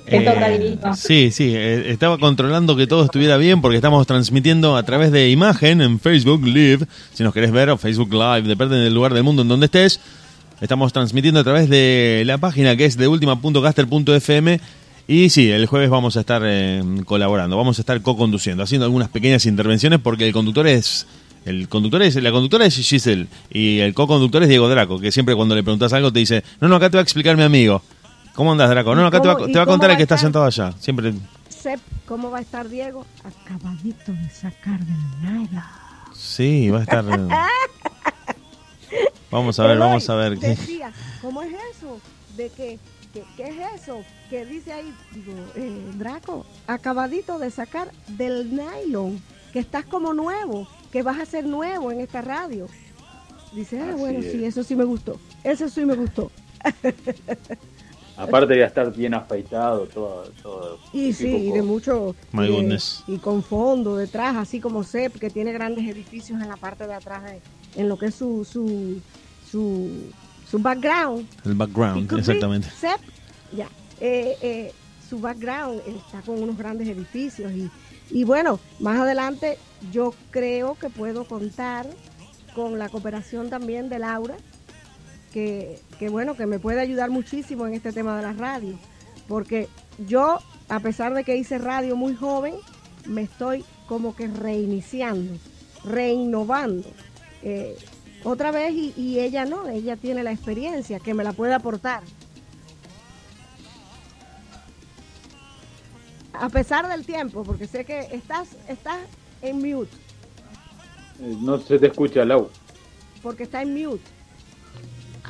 Eh, sí, sí, eh, estaba controlando que todo estuviera bien porque estamos transmitiendo a través de imagen en Facebook Live, si nos querés ver, o Facebook Live, depende del lugar del mundo en donde estés. Estamos transmitiendo a través de la página que es de ultima.caster.fm Y sí, el jueves vamos a estar eh, colaborando, vamos a estar co-conduciendo, haciendo algunas pequeñas intervenciones porque el conductor es el conductor es la conductora es Giselle y el co-conductor es Diego Draco, que siempre cuando le preguntas algo te dice, "No, no, acá te va a explicar mi amigo." ¿Cómo andas, Draco? No, no, acá te va, ¿Cómo- y te va a contar va el que está sentado allá. Siempre Sep, ¿cómo va a estar Diego? Acabadito de sacar del nada. Sí, va a estar eh, Vamos a ver, vamos a ver Decía, ¿cómo es eso? ¿De qué? ¿Qué, qué es eso? Que dice ahí, digo, eh, Draco, acabadito de sacar del nylon, que estás como nuevo, que vas a ser nuevo en esta radio. Dice, ah, Así bueno, es. sí, eso sí me gustó. Eso sí me gustó. Aparte de estar bien afeitado, todo. todo Y sí, y de mucho. My y de- goodness. Y con fondo detrás, así como Sep, que tiene grandes edificios en la parte de atrás, de- en lo que es su, su, su, su background. el background, exactamente. Sep, ya. Eh, eh, su background está con unos grandes edificios y, y bueno, más adelante yo creo que puedo contar con la cooperación también de Laura, que, que bueno, que me puede ayudar muchísimo en este tema de la radio, porque yo, a pesar de que hice radio muy joven, me estoy como que reiniciando, reinnovando. eh, otra vez y, y ella no, ella tiene la experiencia que me la puede aportar. A pesar del tiempo, porque sé que estás, estás en mute, Eh, No se te escucha, Lau. porque está en mute.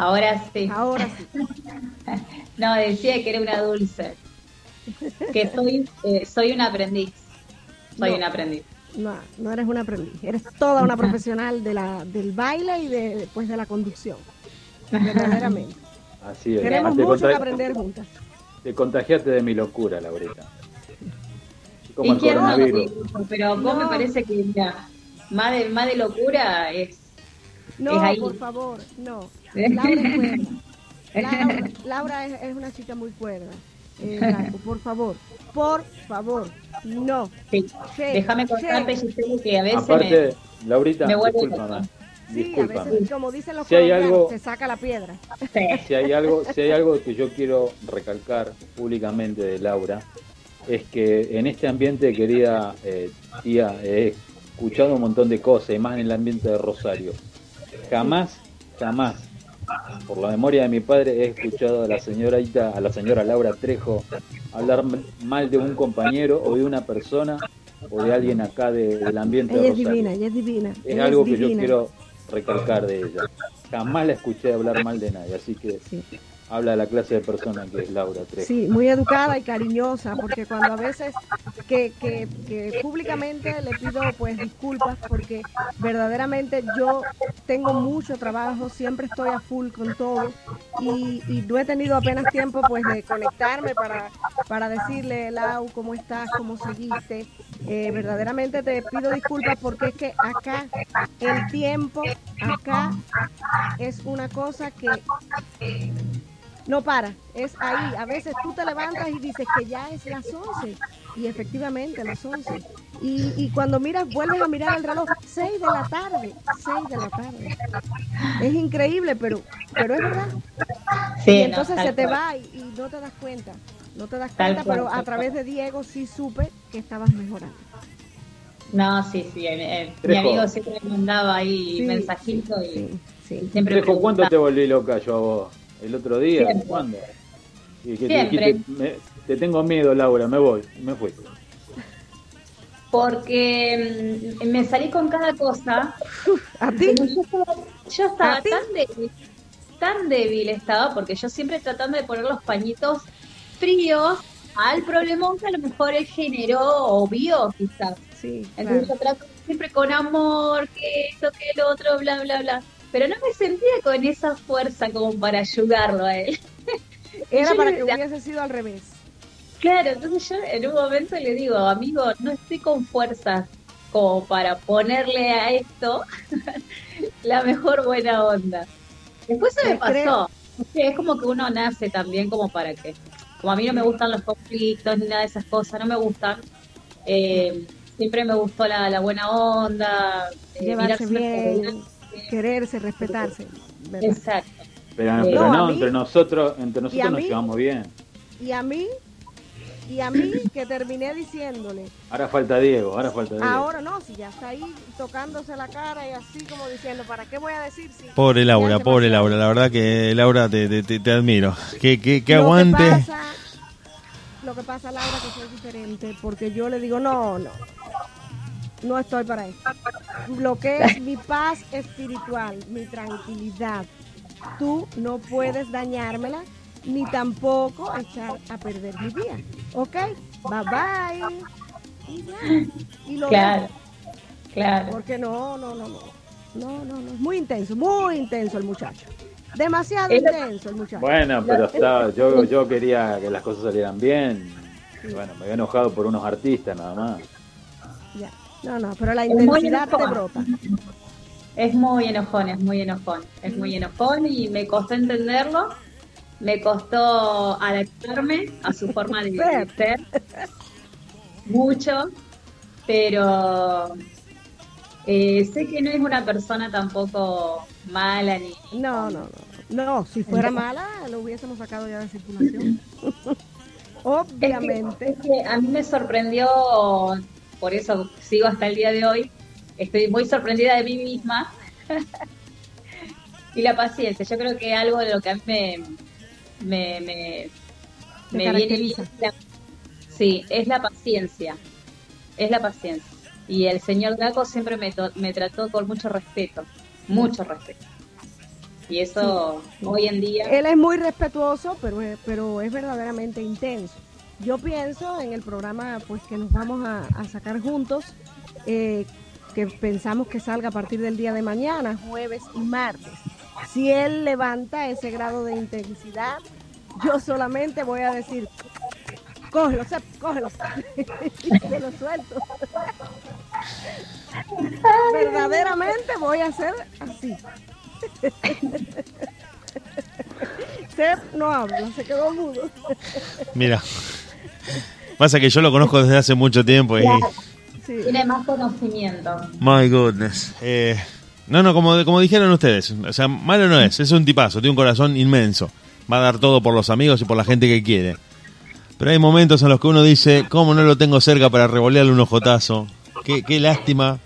Ahora sí. Ahora sí. No, decía que era una dulce. Que soy, eh, soy un aprendiz. Soy No. un aprendiz. No, no eres una aprendiz, eres toda una profesional de la, del baile y de, pues, de la conducción. Verdaderamente. Así es. Tenemos Te mucho que aprender juntas. Te contagiaste de mi locura, Laurita. Como Y el coronavirus. pero vos me No. parece que mira, más de, más de locura es, No, es ahí. por favor, no. Laura es cuerda. Laura, Laura es, es una chica muy cuerda. Eh, por favor, por favor, no. Sí. Che, Déjame contarte, Giselle, que a veces Aparte, Laurita, me discúlpame. loca. Sí, a Discúlpame. veces, como dicen los Si hay algo- se saca la piedra. me... Si hay algo, si hay algo que yo quiero recalcar públicamente de Laura, es que en este ambiente, querida eh, tía, he escuchado un montón de cosas, y más en el ambiente de Rosario. Jamás, jamás, por la memoria de mi padre, he escuchado a la señorita, a la señora Laura Trejo hablar mal de un compañero o de una persona o de alguien acá de- del ambiente de Ella es Rosario. divina, ella es divina. Es ella algo que yo quiero recalcar de ella. Jamás la escuché hablar mal de nadie, así que Sí. Habla de la clase de persona que es Laura Trejo. Sí, muy educada y cariñosa, porque cuando a veces que, que, públicamente le pido pues disculpas porque verdaderamente yo tengo mucho trabajo, siempre estoy a full con todo y, y no he tenido apenas tiempo pues de conectarme para, para decirle, Lau, ¿cómo estás? ¿Cómo seguiste? Eh, verdaderamente te pido disculpas porque es que acá el tiempo, acá es una cosa que no para, es ahí. A veces tú te levantas y dices que ya es las 11 y efectivamente las 11. Y, y cuando miras, vuelves a mirar el reloj, 6 de la tarde, 6 de la tarde. Es increíble, pero, pero es verdad. Sí, y entonces se te cual. va y, y no te das cuenta. No te das Tal cuenta, cual, pero a través de Diego sí supe que estabas mejorando. No, sí, sí. eh, eh, mi amigo siempre me mandaba ahí Sí, mensajitos y, Sí, sí. y siempre Trejo, ¿cuánto te volví loca yo a vos? ¿El otro día? Siempre. ¿Cuándo? Y que te Siempre. dijiste, me- te tengo miedo, Laura, me voy. Me fui. Porque mm, me salí con cada cosa. ¿A ti? Yo estaba, yo estaba ¿A ti? tan débil, tan débil estaba, porque yo siempre tratando de poner los pañitos fríos al problemón que a lo mejor él generó o vio quizás. Sí, Entonces claro. yo trato siempre con amor, que esto, que el otro, bla, bla, bla. Pero no me sentía con esa fuerza como para ayudarlo a él. Era para que hubiese sido al revés. Claro, entonces yo en un momento le digo, amigo, no estoy con fuerzas como para ponerle a esto la mejor buena onda. Después se me pasó. Es como que uno nace también como para que, como a mí no me gustan los conflictos ni nada de esas cosas, no me gustan. Eh, siempre me gustó la, la buena onda, eh, Llevarse bien. Quererse, respetarse. ¿verdad? Exacto. Pero, Eh, pero no, mí- entre nosotros, entre nosotros nos mí- llevamos bien. Y a mí, Y a mí que terminé diciéndole, Ahora falta Diego, ahora falta Diego. ahora no, si ya está ahí tocándose la cara y así como diciendo, ¿para qué voy a decir si Pobre Laura, pobre pasó? Laura. La verdad que Laura te, te, te- te admiro. Que, que, que Lo aguante. pasa- lo que pasa, Laura, que soy diferente, porque yo le digo, no, no, no estoy para eso. Lo que es mi paz espiritual, mi tranquilidad, tú no puedes dañármela, ni tampoco echar a perder mi día. ¿Ok? Bye bye. Y ya. Y lo Claro, dejo. claro. Porque no, no, no, no. No, no, no. Es muy intenso, muy intenso el muchacho. Demasiado intenso el muchacho. Bueno, pero está, yo, yo quería que las cosas salieran bien. Y Bueno, me había enojado por unos artistas nada más. Ya. No, no, pero la intensidad te brota. Es muy enojón, es muy enojón. Es muy enojón y me costó entenderlo. Me costó adaptarme a su forma de, de ser. Mucho. Pero eh, sé que no es una persona tampoco mala ni. No, no, no. No, si fuera mala, lo hubiésemos sacado ya de circulación. Obviamente. Es que a mí me sorprendió, por eso sigo hasta el día de hoy. Estoy muy sorprendida de mí misma. y la paciencia. Yo creo que algo de lo que a mí me, me, me, viene bien. caracteriza. es la- sí, es la paciencia. Es la paciencia. Y el señor Draco siempre me, to- me trató con mucho respeto. Mucho respeto. Y eso hoy en día. Él es muy respetuoso, pero, pero es verdaderamente intenso. Yo pienso en el programa pues que nos vamos a, a sacar juntos, eh, que pensamos que salga a partir del día de mañana, jueves y martes. Si él levanta ese grado de intensidad, yo solamente voy a decir, cógelo, Sep, cógelo, y se lo suelto. Verdaderamente voy a hacer así. Sep no habla, se quedó mudo. Mira. Pasa que yo lo conozco desde hace mucho tiempo y. Tiene más conocimiento. My goodness. Eh, no, no, como, como dijeron ustedes. O sea, malo no es. Es un tipazo. Tiene un corazón inmenso. Va a dar todo por los amigos y por la gente que quiere. Pero hay momentos en los que uno dice, ¿cómo no lo tengo cerca para revolearle un ojotazo? Qué, qué lástima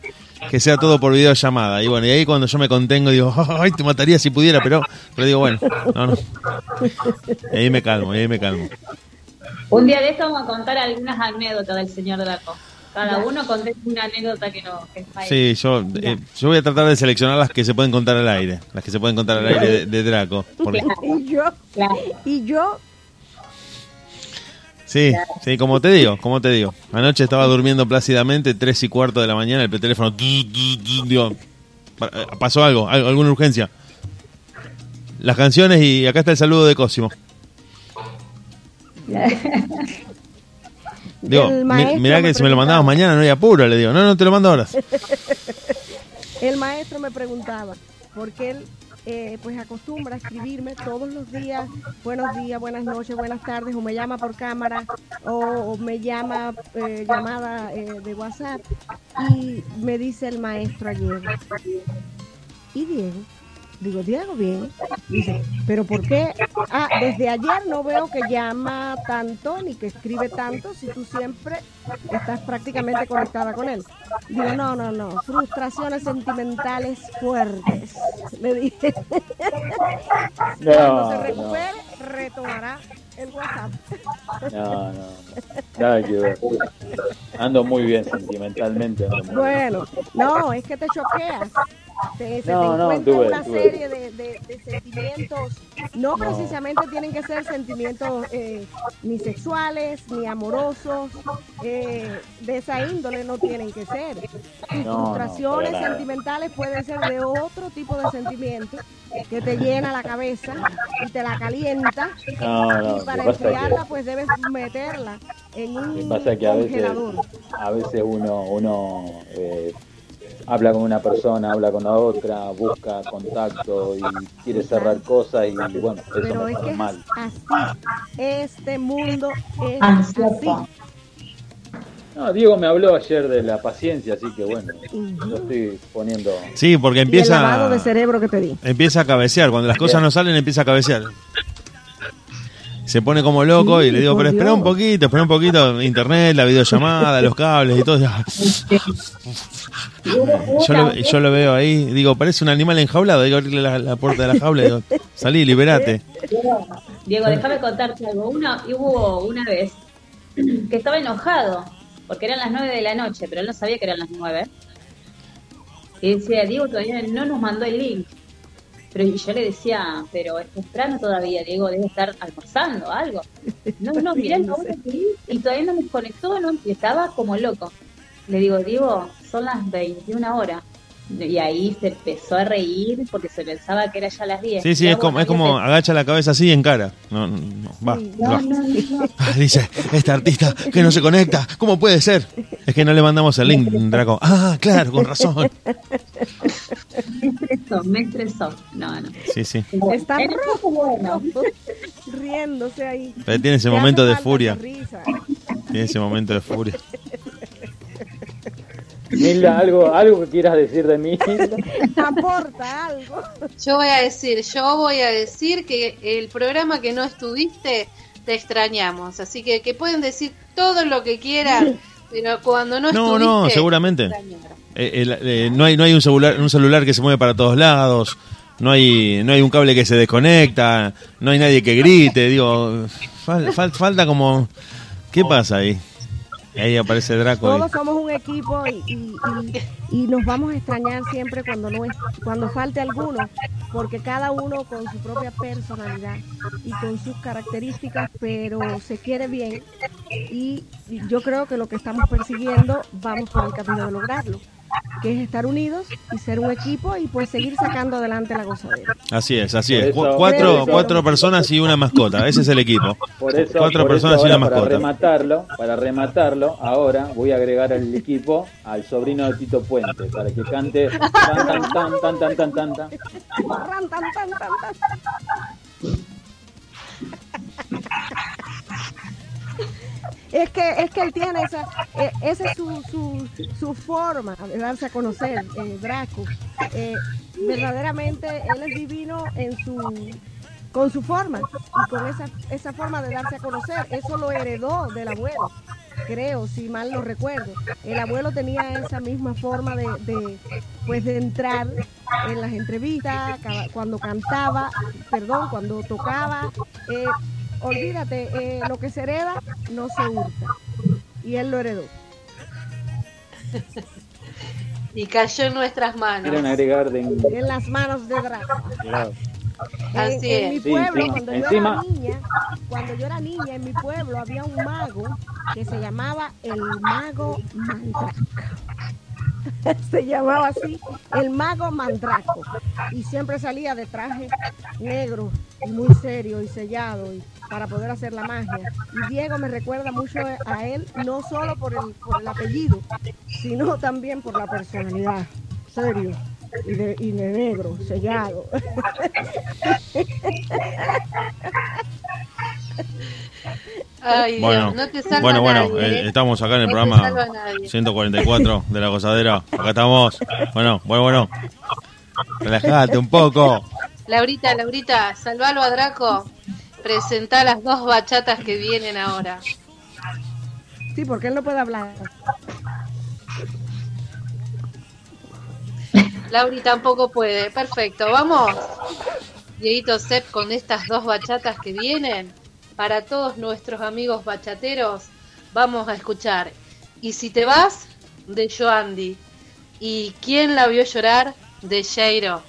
que sea todo por videollamada. Y bueno, y ahí cuando yo me contengo digo, ay, te mataría si pudiera, pero, pero digo, bueno, no, no. Y ahí me calmo, y ahí me calmo. Un día de esto vamos a contar algunas anécdotas del señor Draco. Cada uno conté una anécdota que no que. Sí, yo, eh, yo voy a tratar de seleccionar las que se pueden contar al aire. Las que se pueden contar al aire de, de Draco. Porque, Y yo, y yo, sí, sí, como te digo, como te digo. Anoche estaba durmiendo plácidamente, tres y cuarto de la mañana, el teléfono, digo, eh, pasó algo, algo, alguna urgencia. Las canciones y acá está el saludo de Cosimo. Digo, mi- mirá que si me lo mandabas mañana no hay apuro, le digo. No, no, te lo mando ahora. el maestro me preguntaba, porque él eh, pues acostumbra a escribirme todos los días, buenos días, buenas noches, buenas tardes, o me llama por cámara, o, o me llama eh, llamada eh, de WhatsApp, y me dice el maestro ayer, ¿y Diego? Digo, Diego, bien. Dice, ¿pero por qué? Ah, desde ayer no veo que llama tanto ni que escribe tanto si tú siempre estás prácticamente conectada con él. Digo, no, no, no, frustraciones sentimentales fuertes. Le dije. Cuando No, se no. recupere, retomará el WhatsApp. No, no, nada que ver. Ando muy bien sentimentalmente. ando muy bien. Bueno, no, es que te choqueas. Se No, te no, encuentra una serie de, de- de sentimientos, no, No. precisamente tienen que ser sentimientos eh, ni sexuales, ni amorosos, eh, de esa índole no tienen que ser. Tus frustraciones sentimentales pueden ser de otro tipo de sentimientos que te llena la cabeza y te la calienta. Y para enfriarla, que- pues debes meterla en un pasa que a veces, a veces uno, uno eh, habla con una persona, habla con la otra, busca contacto y quiere cerrar cosas y bueno, eso Pero es que es mal. así. Este mundo es Ansioso. así. No, Diego me habló ayer de la paciencia, así que bueno, yo estoy poniendo... Sí, porque Y el empieza. lavado de cerebro que te di. Empieza a cabecear, cuando las cosas no salen empieza a cabecear. Se pone como loco y le digo, pero espera un poquito, espera un poquito, internet, la videollamada, los cables y todo. Yo lo, yo lo veo ahí, digo, parece un animal enjaulado, digo, abrirle la, la puerta de la jaula, digo, salí, liberate. Diego, déjame contarte algo. Una, hubo una vez que estaba enojado porque eran las nueve de la noche, pero él no sabía que eran las nueve. Y decía, Diego todavía no nos mandó el link. Pero yo le decía, pero es temprano todavía, Diego debe estar almorzando algo. No, no, mirá el hora que y todavía no me conectó, no, y estaba como loco. Le digo, Diego, son las 21 horas. Y ahí se empezó a reír porque se pensaba que era ya las 10. Sí, sí, es como, es como agacha la cabeza así y encara. No, no, no, va, se- va. No, no, no, no. Dice, este artista que no se conecta, ¿cómo puede ser? Es que no le mandamos el link, Draco. Ah, claro, con razón. Me estresó, me estresó. No, no. Sí, sí. Está caso, bueno. riéndose ahí. Pero tiene ese momento de furia. Tiene ese momento de furia. Nilda, algo, algo que quieras decir de mí. Aporta algo. Yo voy a decir, yo voy a decir que el programa que no estuviste te extrañamos, así que que pueden decir todo lo que quieran, pero cuando no, No, estuviste no, seguramente. te extrañaron. Eh, eh, no hay no hay un celular un celular que se mueve para todos lados no hay no hay un cable que se desconecta no hay nadie que grite digo fal- fal- falta como qué pasa ahí ahí aparece Draco y- Todos somos un equipo y, y- y- y nos vamos a extrañar siempre cuando no es- cuando falte alguno, porque cada uno con su propia personalidad y con sus características, pero se quiere bien y yo creo que lo que estamos persiguiendo vamos por el camino de lograrlo, que es estar unidos y ser un equipo y pues seguir sacando adelante la gozadera. Así es, así es. Cuatro, cuatro personas y una mascota, ese es el equipo. Por eso, cuatro personas y una mascota. Para rematarlo, para rematarlo, ahora voy a agregar al equipo al sobrino de Tito Puente para que cante tan tan tan tan tan tan tan. tan. Es que, es que él tiene esa, eh, esa es su, su, forma de darse a conocer, eh, Draco. Eh, verdaderamente él es divino en su, con su forma y con esa, esa forma de darse a conocer. Eso lo heredó del abuelo, creo, si mal no recuerdo. El abuelo tenía esa misma forma de, de, pues de entrar en las entrevistas, cuando cantaba, perdón, cuando tocaba. Olvídate, eh, lo que se hereda no se hurta. Y él lo heredó. Y cayó en nuestras manos. Quieren agregar de En las manos de Draco. Claro. En, Así en es. mi pueblo, sí. cuando Encima- yo era niña, cuando yo era niña, en mi pueblo había un mago que se llamaba el mago Mandraco. se llamaba así, el mago Mandraco. Y siempre salía de traje negro y muy serio y sellado y para poder hacer la magia. Y Diego me recuerda mucho a él, no solo por el, apellido, sino también por la personalidad. Serio. Y de negro, sellado. Ay, bueno Dios, no te salva bueno bueno nadie, eh, ¿eh? estamos acá en el No programa salva nadie. 144 de la gozadera acá estamos bueno bueno bueno relajate un poco Laurita, Laurita, salvalo a Draco. Presentá las dos bachatas que vienen ahora. Sí, porque él no puede hablar. Lauri tampoco puede. Perfecto, vamos. Dieguito Sepp con estas dos bachatas que vienen. Para todos nuestros amigos bachateros, vamos a escuchar. Y si te vas, de Joandy. ¿Y quién la vio llorar? De Jairo.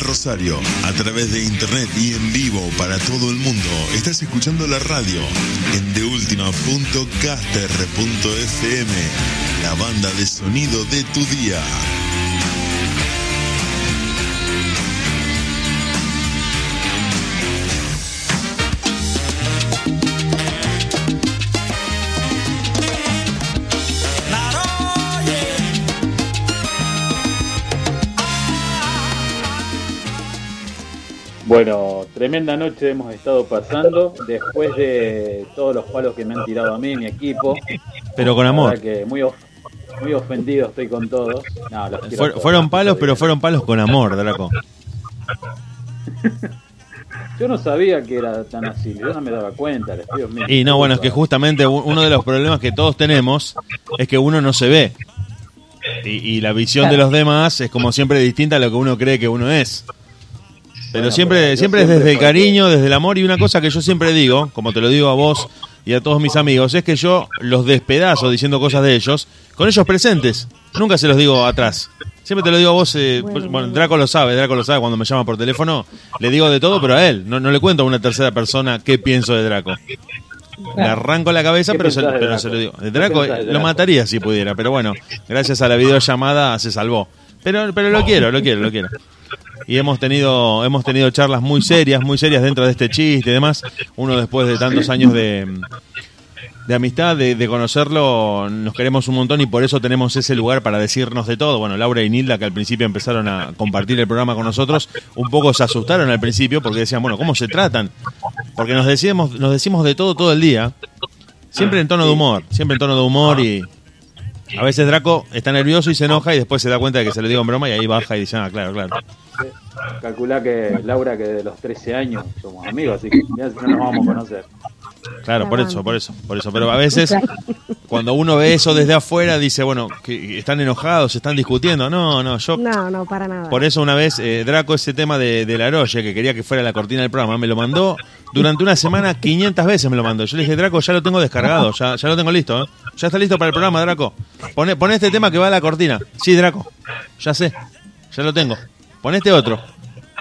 Rosario, a través de internet y en vivo para todo el mundo. Estás escuchando la radio en deultima.caster.fm, la banda de sonido de tu día. Bueno, tremenda noche hemos estado pasando después de todos los palos que me han tirado a mí, mi equipo. Pero con amor. que muy, of- muy ofendido estoy con todos. No, los quiero a Fuer- todos. fueron palos, pero fueron palos con amor, Draco. Yo no sabía que era tan así, yo no me daba cuenta, les pido mil Y no, bueno, es que justamente uno de los problemas que todos tenemos es que uno no se ve. Y, y la visión de los demás es como siempre distinta a lo que uno cree que uno es. Pero Bueno, siempre, pero siempre es desde el cariño, desde el amor. Y una cosa que yo siempre digo, como te lo digo a vos y a todos mis amigos, es que yo los despedazo diciendo cosas de ellos con ellos presentes. Nunca se los digo atrás. Siempre te lo digo a vos, eh, pues, bueno, Draco lo sabe, Draco lo sabe cuando me llama por teléfono, le digo de todo, pero a él, no, no le cuento a una tercera persona qué pienso de Draco. Le arranco la cabeza, ¿Qué pero, se, pero Draco? lo digo. De ¿Qué Draco de eh, lo Draco? mataría si pudiera, pero bueno, gracias a la videollamada se salvó. Pero, pero lo quiero, lo quiero, lo quiero. Y hemos tenido, hemos tenido charlas muy serias, muy serias dentro de este chiste y demás. Uno después de tantos años de, de amistad, de, de conocerlo, nos queremos un montón y por eso tenemos ese lugar para decirnos de todo. Bueno, Laura y Nilda, que al principio empezaron a compartir el programa con nosotros, un poco se asustaron al principio porque decían, bueno, ¿cómo se tratan? Porque nos decimos, nos decimos de todo todo el día, siempre en tono de humor, siempre en tono de humor y a veces Draco está nervioso y se enoja y después se da cuenta de que se le digo en broma y ahí baja y dice, ah, claro, claro. Calculá que Laura, que de los 13 años somos amigos, así que ya no nos vamos a conocer. Claro, por eso, por eso, por eso. Pero a veces, cuando uno ve eso desde afuera, dice, bueno, que están enojados, están discutiendo. No, no, yo No, no, para nada. Por eso una vez, eh, Draco, ese tema de, de la Roche, que quería que fuera la cortina del programa, me lo mandó durante una semana 500 veces me lo mandó. Yo le dije, Draco, ya lo tengo descargado, ya, ya lo tengo listo. ¿eh? Ya está listo para el programa, Draco. Pone, pon este tema que va a la cortina. Sí, Draco, ya sé, ya lo tengo. Pon este otro.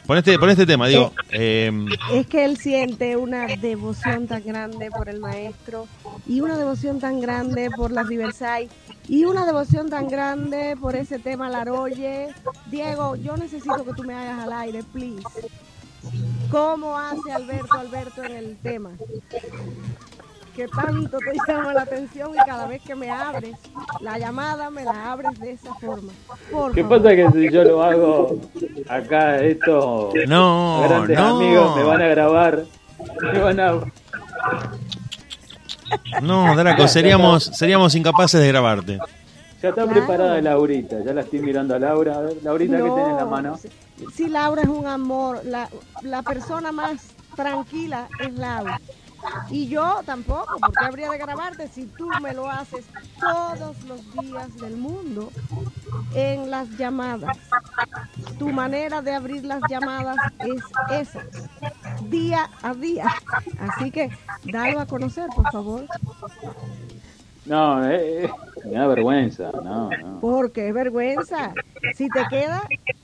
Pon este, pon este tema, digo. eh, Es que él siente una devoción tan grande por el maestro y una devoción tan grande por la Riverside y una devoción tan grande por ese tema Laroye. Diego, yo necesito que tú me hagas al aire, please. ¿Cómo hace Alberto Alberto en el tema? Que tanto te llama la atención y cada vez que me abres la llamada me la abres de esa forma. Por ¿Qué favor. pasa que si yo lo hago acá, esto, No, grandes no. amigos me van a grabar, me van a... no, Draco, seríamos, seríamos incapaces de grabarte. Ya está Claro. preparada Laurita, ya la estoy mirando a Laura. A ver, Laurita, ¿qué No, tenés en la mano? Si, si Laura es un amor, la, la persona más tranquila es Laura. Y yo tampoco, porque habría de grabarte si tú me lo haces todos los días del mundo en las llamadas. Tu manera de abrir las llamadas es esa, día a día. Así que dalo a conocer, por favor, No, eh, eh, me da vergüenza, no, no. porque es vergüenza. Si te queda,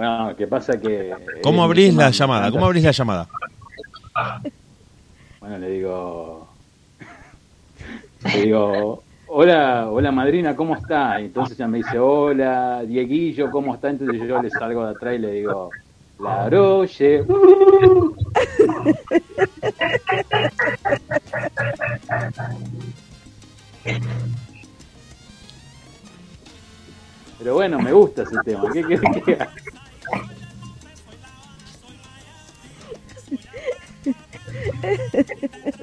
Bueno, que pasa que... ¿Cómo eh, abrís me la llamada? ¿Cómo abrís la llamada? Bueno, le digo... Le digo, hola, hola madrina, ¿cómo está? Y entonces ella me dice, hola, Dieguillo, ¿cómo está? Entonces yo le salgo de atrás y le digo, la Roche. Pero bueno, me gusta ese tema. ¿Qué querés que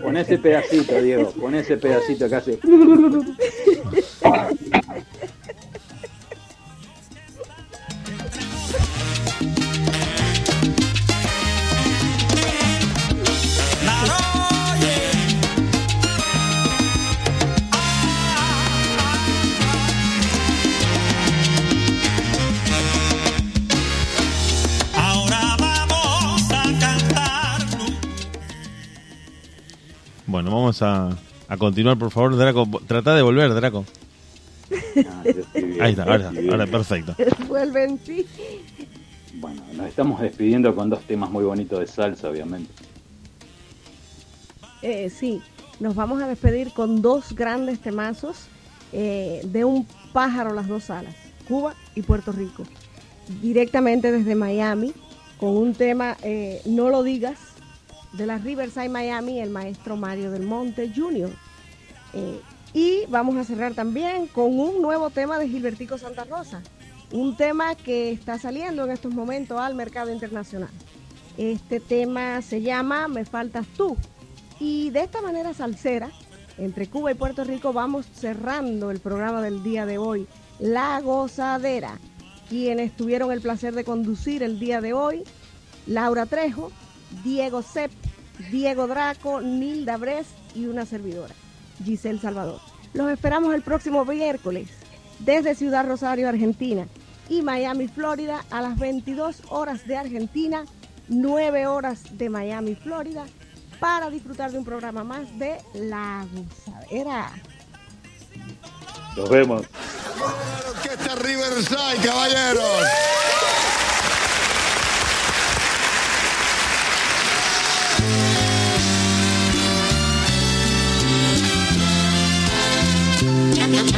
Pon ese pedacito, Diego. Pon ese pedacito que hace. Bueno, vamos a, a continuar, por favor, Draco. Trata de volver, Draco. Ah, bien, Ahí está, ahora, ahora perfecto. Vuelve en sí. bueno, nos estamos despidiendo con dos temas muy bonitos de salsa, obviamente. Eh, sí, nos vamos a despedir con dos grandes temazos eh, de un pájaro las dos alas, Cuba y Puerto Rico. Directamente desde Miami, con un tema eh, No lo digas, de la Riverside Miami, el maestro Mario del Monte Jr. Eh, y vamos a cerrar también con un nuevo tema de Gilbertico Santa Rosa, un tema que está saliendo en estos momentos al mercado internacional. Este tema se llama Me faltas tú. Y de esta manera salsera, entre Cuba y Puerto Rico, vamos cerrando el programa del día de hoy, La Gozadera. Quienes tuvieron el placer de conducir el día de hoy, Laura Trejo, Diego Sepp, Diego Draco, Nilda Bres y una servidora, Giselle Salvador. Los esperamos el próximo miércoles desde Ciudad Rosario, Argentina y Miami, Florida a las 22 horas de Argentina, 9 horas de Miami, Florida, para disfrutar de un programa más de La Gozadera. Nos vemos. Que está Riverside, caballeros. Mm-hmm.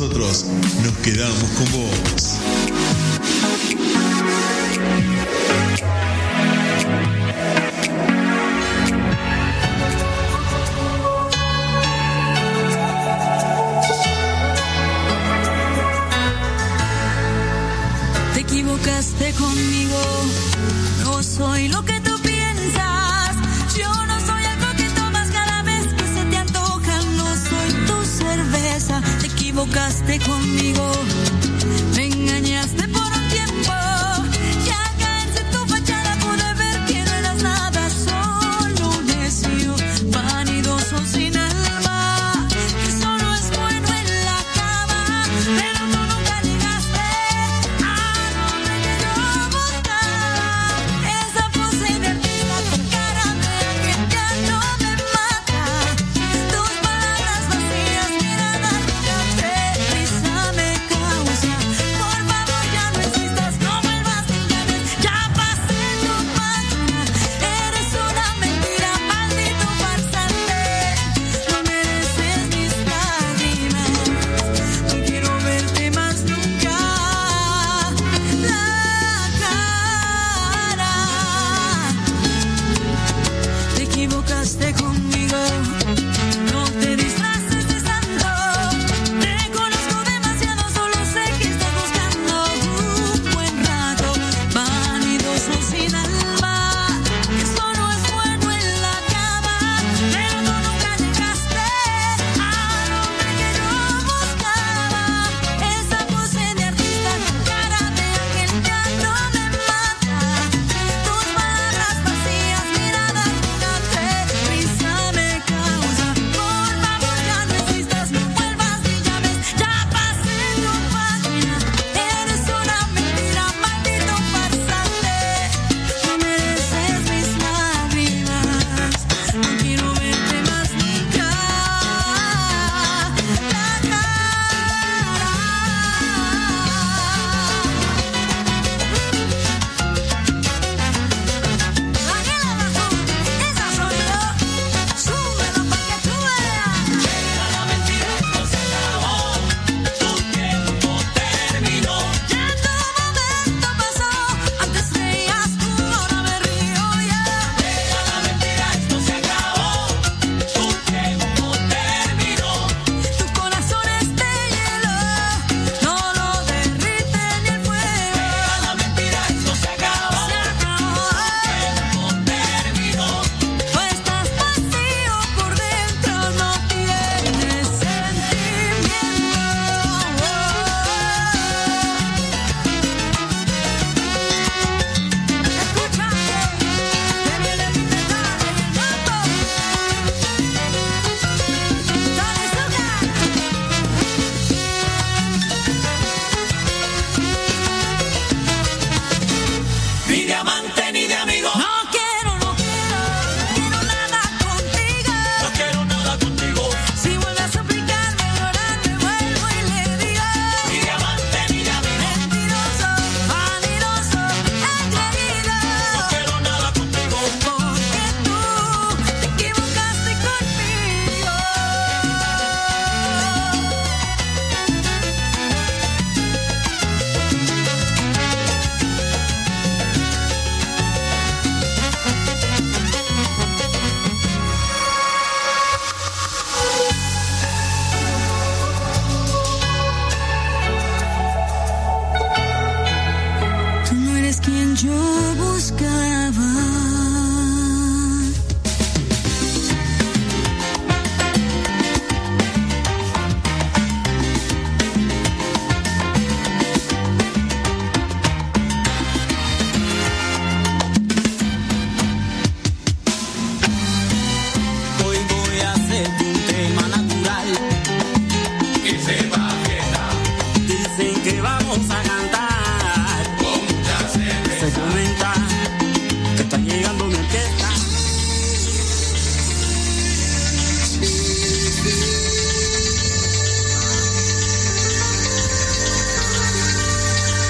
Nosotros, nos quedamos con vos.